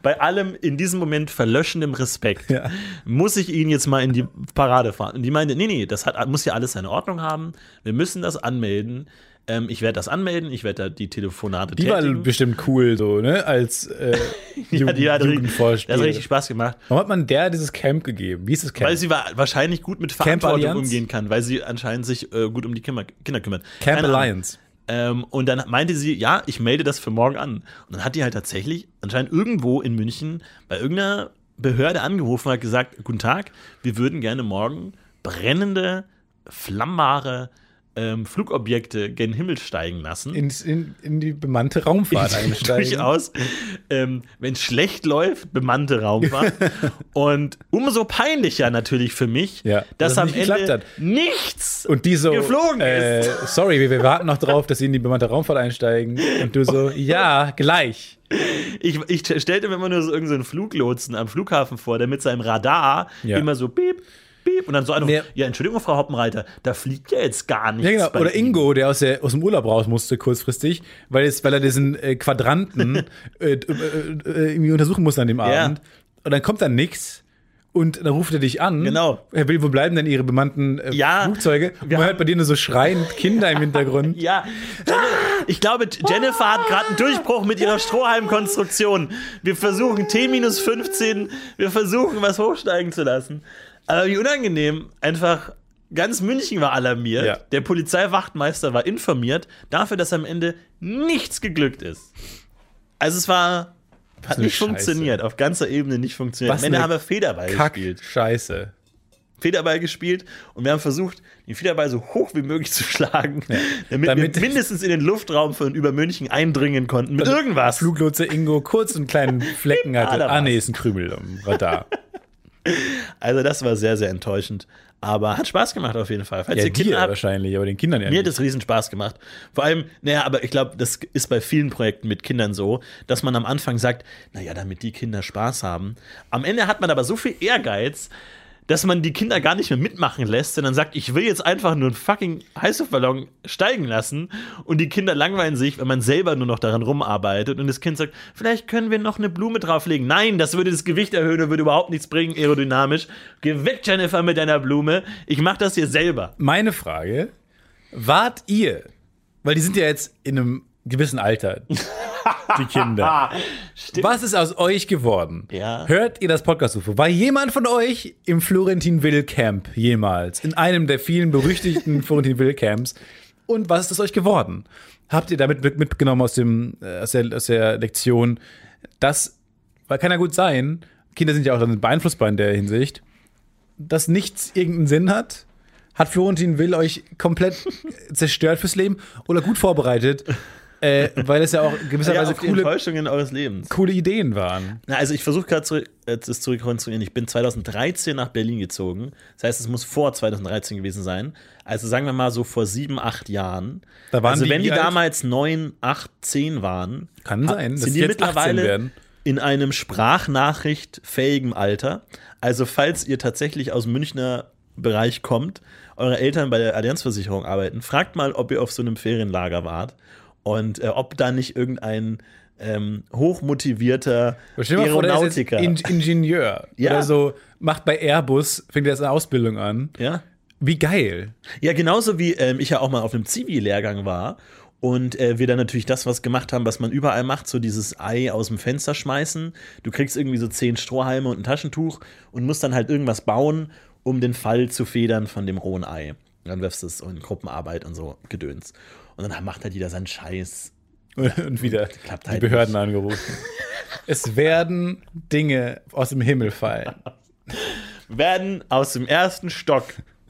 Bei allem in diesem Moment verlöschendem Respekt Ja. muss ich ihn jetzt mal in die Parade fahren. Und die meinte, nee, nee, das hat, muss ja alles seine Ordnung haben. Wir müssen das anmelden. Ähm, ich werde das anmelden, ich werde da die Telefonate Die war tätigen. bestimmt cool, so, ne? Als äh, ja, die hat das hat richtig Spaß gemacht. Warum hat man der dieses Camp gegeben? Wie ist das Camp? Weil sie wa- wahrscheinlich gut mit Verantwortung umgehen kann, weil sie anscheinend sich äh, gut um die Kinder, Kinder kümmert. Camp Keine. Alliance. Ähm, und dann meinte sie, ja, ich melde das für morgen an. Und dann hat die halt tatsächlich anscheinend irgendwo in München bei irgendeiner Behörde angerufen und hat gesagt, guten Tag, wir würden gerne morgen brennende, flammbare ähm, Flugobjekte gen Himmel steigen lassen. In, in, in die bemannte Raumfahrt einsteigen. Durchaus, ähm, wenn es schlecht läuft, bemannte Raumfahrt. und umso peinlicher natürlich für mich, Ja, dass dass am nicht Ende nichts Und die so, geflogen äh, sorry, wir, wir warten noch drauf, dass sie in die bemannte Raumfahrt einsteigen. Und du so, ja, gleich. Ich, ich stellte mir immer nur so irgendeinen so Fluglotsen am Flughafen vor, der mit seinem Radar Ja. immer so piep, und dann so einfach, Nee. ja, Entschuldigung, Frau Hoppenreiter, da fliegt ja jetzt gar nichts. Ja, genau. Oder Ihnen. Ingo, der aus, der aus dem Urlaub raus musste kurzfristig, weil, es, weil er diesen äh, Quadranten äh, äh, äh, irgendwie untersuchen musste an dem Ja. Abend. Und dann kommt dann nix. Und dann ruft er dich an. Genau. Herr Will, wo bleiben denn Ihre bemannten äh, Ja. Flugzeuge? Und man hört bei denen so schreiend Kinder im Hintergrund. Ja, ich glaube, Jennifer hat gerade einen Durchbruch mit ihrer Strohhalmkonstruktion. Wir versuchen T-15, wir versuchen, was hochsteigen zu lassen. Aber wie unangenehm, einfach ganz München war alarmiert. Ja. Der Polizeiwachtmeister war informiert dafür, dass am Ende nichts geglückt ist. Also es war, hat nicht Scheiße. funktioniert, auf ganzer Ebene nicht funktioniert. Was Am Ende haben wir Federball Kack, gespielt. Scheiße. Federball gespielt und wir haben versucht, den Federball so hoch wie möglich zu schlagen, damit, Damit- wir mindestens in den Luftraum von über München eindringen konnten mit irgendwas. Fluglotse Ingo kurz einen kleinen Flecken hatte. Ah, nee, ist ein Krümel am Radar. Also das war sehr, sehr enttäuschend. Aber hat Spaß gemacht auf jeden Fall. Falls ja, ihr Kinder habt, wahrscheinlich, aber den Kindern ja mir hat es riesen Spaß gemacht. Vor allem, naja, aber ich glaube, das ist bei vielen Projekten mit Kindern so, dass man am Anfang sagt, naja, damit die Kinder Spaß haben. Am Ende hat man aber so viel Ehrgeiz, dass man die Kinder gar nicht mehr mitmachen lässt, sondern sagt, ich will jetzt einfach nur einen fucking Heißluftballon steigen lassen und die Kinder langweilen sich, wenn man selber nur noch daran rumarbeitet und das Kind sagt, vielleicht können wir noch eine Blume drauflegen. Nein, das würde das Gewicht erhöhen und würde überhaupt nichts bringen, aerodynamisch. Geh weg, Jennifer, mit deiner Blume. Ich mach das hier selber. Meine Frage: Wart ihr, weil die sind ja jetzt in einem gewissen Alter, die Kinder. Was ist aus euch geworden? Ja. Hört ihr das Podcast-UFO? War jemand von euch im Florentin Will Camp jemals? In einem der vielen berüchtigten Florentin Will Camps? Und was ist es euch geworden? Habt ihr damit mit- mitgenommen aus, dem, äh, aus, der, aus der Lektion, dass, weil kann ja gut sein, Kinder sind ja auch dann beeinflussbar in der Hinsicht, dass nichts irgendeinen Sinn hat? Hat Florentin Will euch komplett zerstört fürs Leben oder gut vorbereitet? Äh, weil es ja auch Ja, gewisserweise die coole, Enttäuschungen eures Lebens. coole Ideen waren. Na, also ich versuche gerade zurück, äh, das zurückkonstruieren. Ich bin 2013 nach Berlin gezogen. Das heißt, es muss vor 2013 gewesen sein. Also sagen wir mal so vor sieben, acht Jahren. Also die wenn die alt? damals neun, acht, zehn waren, Kann sein, sind die jetzt 18 mittlerweile in einem sprachnachrichtfähigen Alter. Also falls ihr tatsächlich aus dem Münchner Bereich kommt, eure Eltern bei der Allianzversicherung arbeiten, fragt mal, ob ihr auf so einem Ferienlager wart und äh, ob da nicht irgendein ähm, hochmotivierter mal vor, Aeronautiker. In Ingenieur Ja. oder so, macht bei Airbus, fängt jetzt eine Ausbildung an. ja? Wie geil. Ja, genauso wie ähm, ich ja auch mal auf einem Zivi-Lehrgang war und äh, wir dann natürlich das, was gemacht haben, was man überall macht, so dieses Ei aus dem Fenster schmeißen. Du kriegst irgendwie so zehn Strohhalme und ein Taschentuch und musst dann halt irgendwas bauen, um den Fall zu federn von dem rohen Ei. Dann wirfst du es in Gruppenarbeit und so Gedöns. Und dann macht halt jeder seinen Scheiß. Und wieder Klappt die halt Behörden nicht. angerufen. es werden Dinge aus dem Himmel fallen. Werden aus dem ersten Stock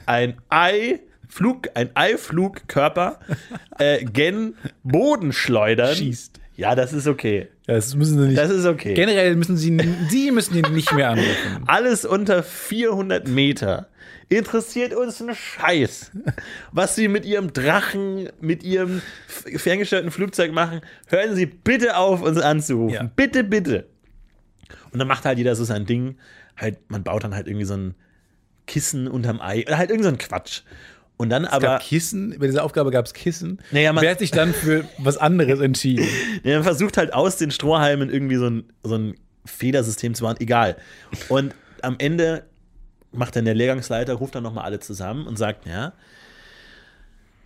ein Ei, Flug, ein Eiflugkörper äh, gen Boden schleudern. Schießt. Ja, das ist okay. Das müssen sie nicht. Das ist okay. Generell müssen sie, sie müssen ihn nicht mehr anrufen. Alles unter 400 Meter interessiert uns einen Scheiß. Was sie mit ihrem Drachen, mit ihrem ferngesteuerten Flugzeug machen, hören Sie bitte auf, uns anzurufen. Ja. Bitte, bitte. Und dann macht halt jeder so sein Ding. Halt, man baut dann halt irgendwie so ein Kissen unterm Ei oder halt irgend so ein Quatsch. Und dann Es aber, gab Kissen, bei dieser Aufgabe gab es Kissen. Naja, man- Wer hat sich dann für was anderes entschieden? Ja, man versucht halt aus den Strohhalmen irgendwie so ein, so ein Federsystem zu machen, egal. Und am Ende macht dann der Lehrgangsleiter, ruft dann nochmal alle zusammen und sagt, ja,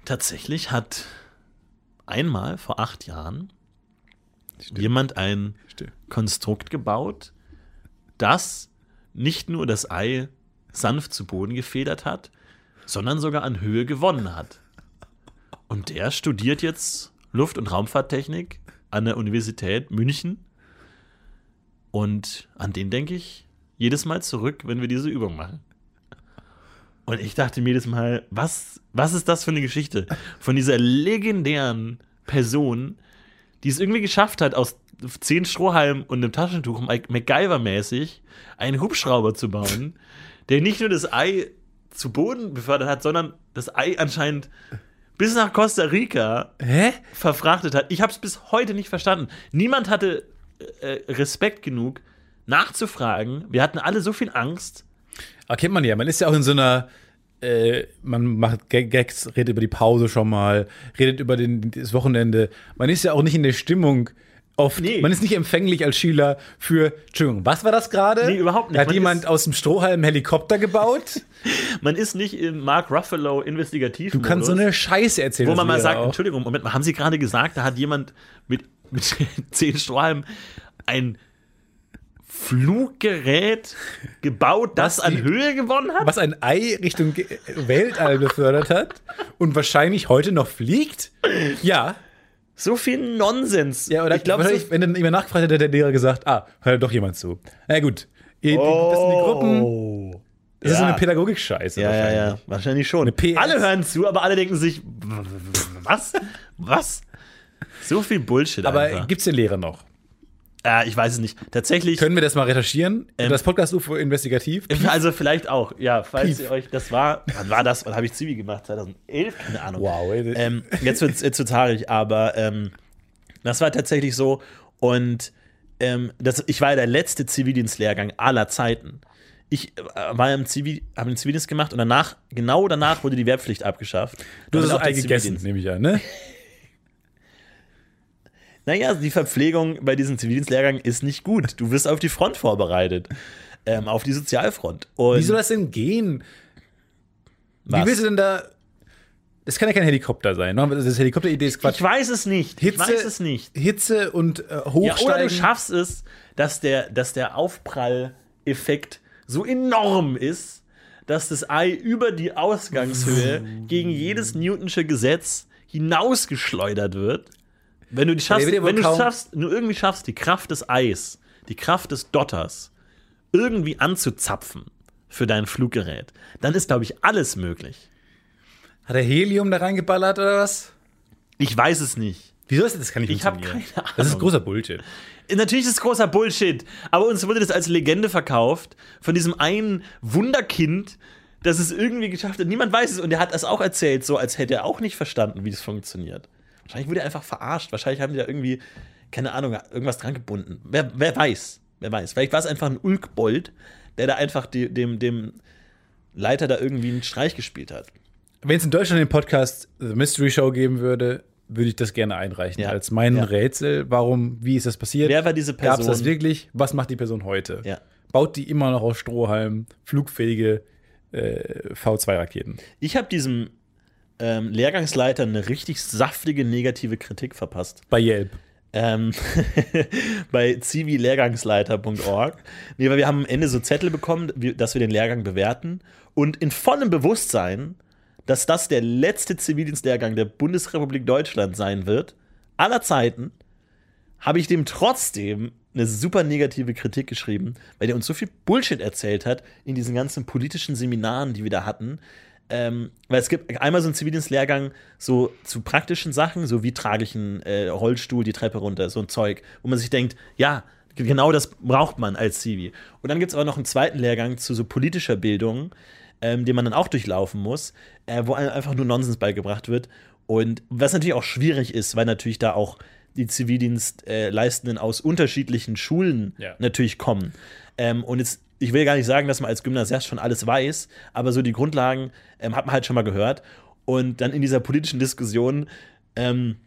tatsächlich hat einmal vor acht Jahren jemand ein Stimmt. Konstrukt gebaut, das nicht nur das Ei sanft zu Boden gefedert hat, sondern sogar an Höhe gewonnen hat. Und der studiert jetzt Luft- und Raumfahrttechnik an der Universität München. Und an den denke ich jedes Mal zurück, wenn wir diese Übung machen. Und ich dachte mir jedes Mal, was, was ist das für eine Geschichte von dieser legendären Person, die es irgendwie geschafft hat, aus zehn Strohhalmen und einem Taschentuch MacGyver-mäßig einen Hubschrauber zu bauen, der nicht nur das Ei zu Boden befördert hat, sondern das Ei anscheinend bis nach Costa Rica Hä? verfrachtet hat. Ich habe es bis heute nicht verstanden. Niemand hatte äh, Respekt genug, nachzufragen. Wir hatten alle so viel Angst. Aber kennt man ja, man ist ja auch in so einer, äh, man macht Gag- Gags, redet über die Pause schon mal, redet über den, das Wochenende. Man ist ja auch nicht in der Stimmung oft, Nee. man ist nicht empfänglich als Schüler für, Entschuldigung, was war das gerade? Nee, überhaupt nicht. Hat Man jemand aus dem Strohhalm Helikopter gebaut? Man ist nicht im Mark Ruffalo investigativ. Du kannst so eine Scheiße erzählen. wo man mal sagt, auch. Entschuldigung, Moment mal, haben Sie gerade gesagt, da hat jemand mit, mit zehn Strohhalmen ein Fluggerät gebaut, das Was an die- Höhe gewonnen hat? was ein Ei Richtung Ge- Weltall befördert hat und wahrscheinlich heute noch fliegt? Ja. So viel Nonsens. Ja, oder ich glaube, so, wenn dann jemand nachgefragt hätte, hätte der Lehrer gesagt, ah, hört doch jemand zu. Na gut. Ihr, Das sind die Gruppen. Das ist so Oh. Ja. eine Pädagogik-Scheiße. ja, ja, wahrscheinlich. ja, wahrscheinlich schon. Alle hören zu, aber alle denken sich, was? Was? So viel Bullshit Aber gibt es den Lehrer noch? Äh, ich weiß es nicht. Tatsächlich, Können wir das mal recherchieren? Ähm, das Podcast-UFO investigativ? also vielleicht auch, ja, falls Pief. ihr euch, das war, wann war das? Wann habe ich Zivi gemacht? 2011? Keine Ahnung. Wow, ey. Ähm, jetzt wird es haarig, aber ähm, das war tatsächlich so. Und ähm, das, ich war ja der letzte Zivildienstlehrgang aller Zeiten. Ich äh, war im Zivi, habe den Zivildienst gemacht und danach, genau danach wurde die Wehrpflicht abgeschafft. du hast Ei gegessen, nehme ich an, ne? Naja, die Verpflegung bei diesem Zivildienstlehrgang ist nicht gut. Du wirst auf die Front vorbereitet. Ähm, auf die Sozialfront. Und Wie soll das denn gehen? Was? Wie willst du denn da. Das kann ja kein Helikopter sein. ne? Das Helikopter-Idee ist Quatsch. ich weiß es nicht. Ich Hitze- weiß es nicht. Hitze und äh, Ja, Hochsteigen. oder du schaffst es, dass der, dass der Aufprall-Effekt so enorm ist, dass das Ei über die Ausgangshöhe gegen jedes Newtonsche Gesetz hinausgeschleudert wird. Wenn du die schaffst, wenn du schaffst, nur irgendwie schaffst, die Kraft des Eis, die Kraft des Dotters irgendwie anzuzapfen für dein Fluggerät, dann ist, glaube ich, alles möglich. Hat er Helium da reingeballert oder was? Ich weiß es nicht. Wieso ist das? Das kann nicht Ich hab funktionieren. keine Ahnung. Das ist großer Bullshit. Natürlich ist es großer Bullshit, aber uns wurde das als Legende verkauft von diesem einen Wunderkind, das es irgendwie geschafft hat. Niemand weiß es und er hat es auch erzählt, so als hätte er auch nicht verstanden, wie das funktioniert. Wahrscheinlich wurde er einfach verarscht. Wahrscheinlich haben die da irgendwie, keine Ahnung, irgendwas dran gebunden. Wer, wer weiß, wer weiß. Vielleicht war es einfach ein Ulkbold, der da einfach die, dem, dem Leiter da irgendwie einen Streich gespielt hat. Wenn es in Deutschland den Podcast The Mystery Show geben würde, würde ich das gerne einreichen. Ja. Als mein Ja. Rätsel, warum, wie ist das passiert? Wer war diese Gab es das Person? wirklich? Was macht die Person heute? Ja. Baut die immer noch aus Strohhalm flugfähige äh, V2-Raketen? Ich habe diesem ähm, Lehrgangsleiter eine richtig saftige negative Kritik verpasst. Bei Yelp. ähm, bei civilehrgangsleiter.org. Nee, weil wir haben am Ende so Zettel bekommen, wie, dass wir den Lehrgang bewerten. Und in vollem Bewusstsein, dass das der letzte Zivildienstlehrgang der Bundesrepublik Deutschland sein wird, aller Zeiten, habe ich dem trotzdem eine super negative Kritik geschrieben, weil der uns so viel Bullshit erzählt hat in diesen ganzen politischen Seminaren, die wir da hatten. Ähm, weil es gibt einmal so einen Zivildienstlehrgang so zu praktischen Sachen, so wie trage ich einen äh, Rollstuhl die Treppe runter, so ein Zeug, wo man sich denkt, ja, genau das braucht man als Zivi. Und dann gibt es aber noch einen zweiten Lehrgang zu so politischer Bildung, ähm, den man dann auch durchlaufen muss, äh, wo einem einfach nur Nonsens beigebracht wird. Und was natürlich auch schwierig ist, weil natürlich da auch die Zivildienstleistenden aus unterschiedlichen Schulen Ja. natürlich kommen. Ähm, und jetzt, ich will gar nicht sagen, dass man als Gymnasiast schon alles weiß, aber so die Grundlagen ähm, hat man halt schon mal gehört. Und dann in dieser politischen Diskussion ähm,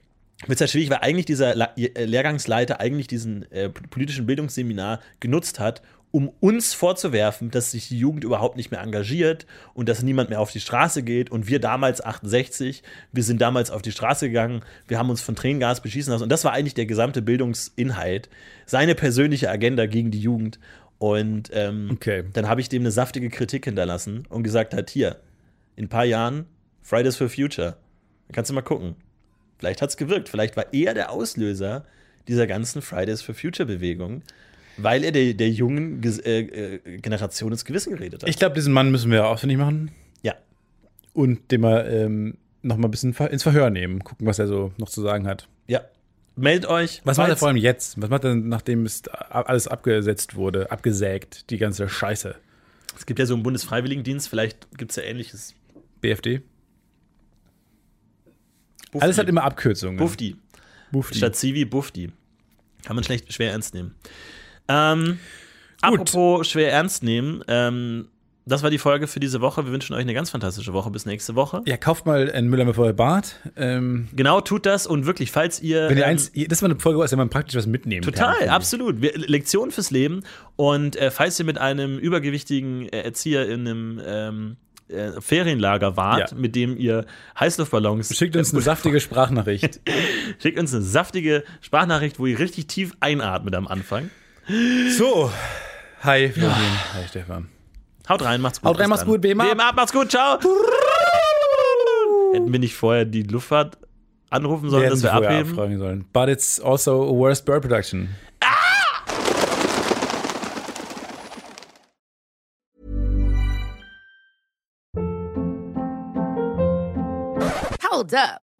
wird es ja schwierig, weil eigentlich dieser La äh, Lehrgangsleiter eigentlich diesen äh, politischen Bildungsseminar genutzt hat, um uns vorzuwerfen, dass sich die Jugend überhaupt nicht mehr engagiert und dass niemand mehr auf die Straße geht. Und wir damals 68, wir sind damals auf die Straße gegangen, wir haben uns von Tränengas beschießen lassen. Und das war eigentlich der gesamte Bildungsinhalt, seine persönliche Agenda gegen die Jugend. Und ähm, Okay. dann habe ich dem eine saftige Kritik hinterlassen und gesagt hat, hier, in ein paar Jahren Fridays for Future. Da kannst du mal gucken. Vielleicht hat es gewirkt. Vielleicht war er der Auslöser dieser ganzen Fridays for Future Bewegung, weil er der, der jungen Ges äh, äh, Generation ins Gewissen geredet hat. Ich glaube, diesen Mann müssen wir ausfindig machen ja. und den mal ähm, noch mal ein bisschen ins Verhör nehmen. Gucken, was er so noch zu sagen hat. Ja. Meldet euch. Was macht er vor allem jetzt? Was macht er, nachdem es alles abgesetzt wurde, abgesägt, die ganze Scheiße? Es gibt ja so einen Bundesfreiwilligendienst, vielleicht gibt es ja ähnliches. BFD? Bufdi. Alles hat immer Abkürzungen. Bufdi. Bufdi. Statt Civi, Bufdi. Kann man schlecht schwer ernst nehmen. Ähm, Gut. apropos schwer ernst nehmen, ähm, das war die Folge für diese Woche. Wir wünschen euch eine ganz fantastische Woche. Bis nächste Woche. Ja, kauft mal einen Müller mit vorher Bart. Ähm, Genau, tut das und wirklich, falls ihr. wenn ihr ähm, eins, das war eine Folge, aus der man praktisch was mitnehmen kann. Total, finde ich. absolut. Wir, Lektion fürs Leben. Und äh, falls ihr mit einem übergewichtigen äh, Erzieher in einem ähm, äh, Ferienlager wart, Ja. mit dem ihr Heißluftballons Schickt uns eine saftige Sprachnachricht. schickt uns eine saftige Sprachnachricht, wo ihr richtig tief einatmet am Anfang. so. Hi, Florin. Hi, Stefan. Haut rein, macht's gut. Haut rein, macht's gut, BM ab. BM ab, macht's gut, ciao. Hätten wir nicht vorher die Luftfahrt anrufen sollen, dass hätten wir sie vorher abheben? abfragen sollen. But it's also a worst bird production. Hold up.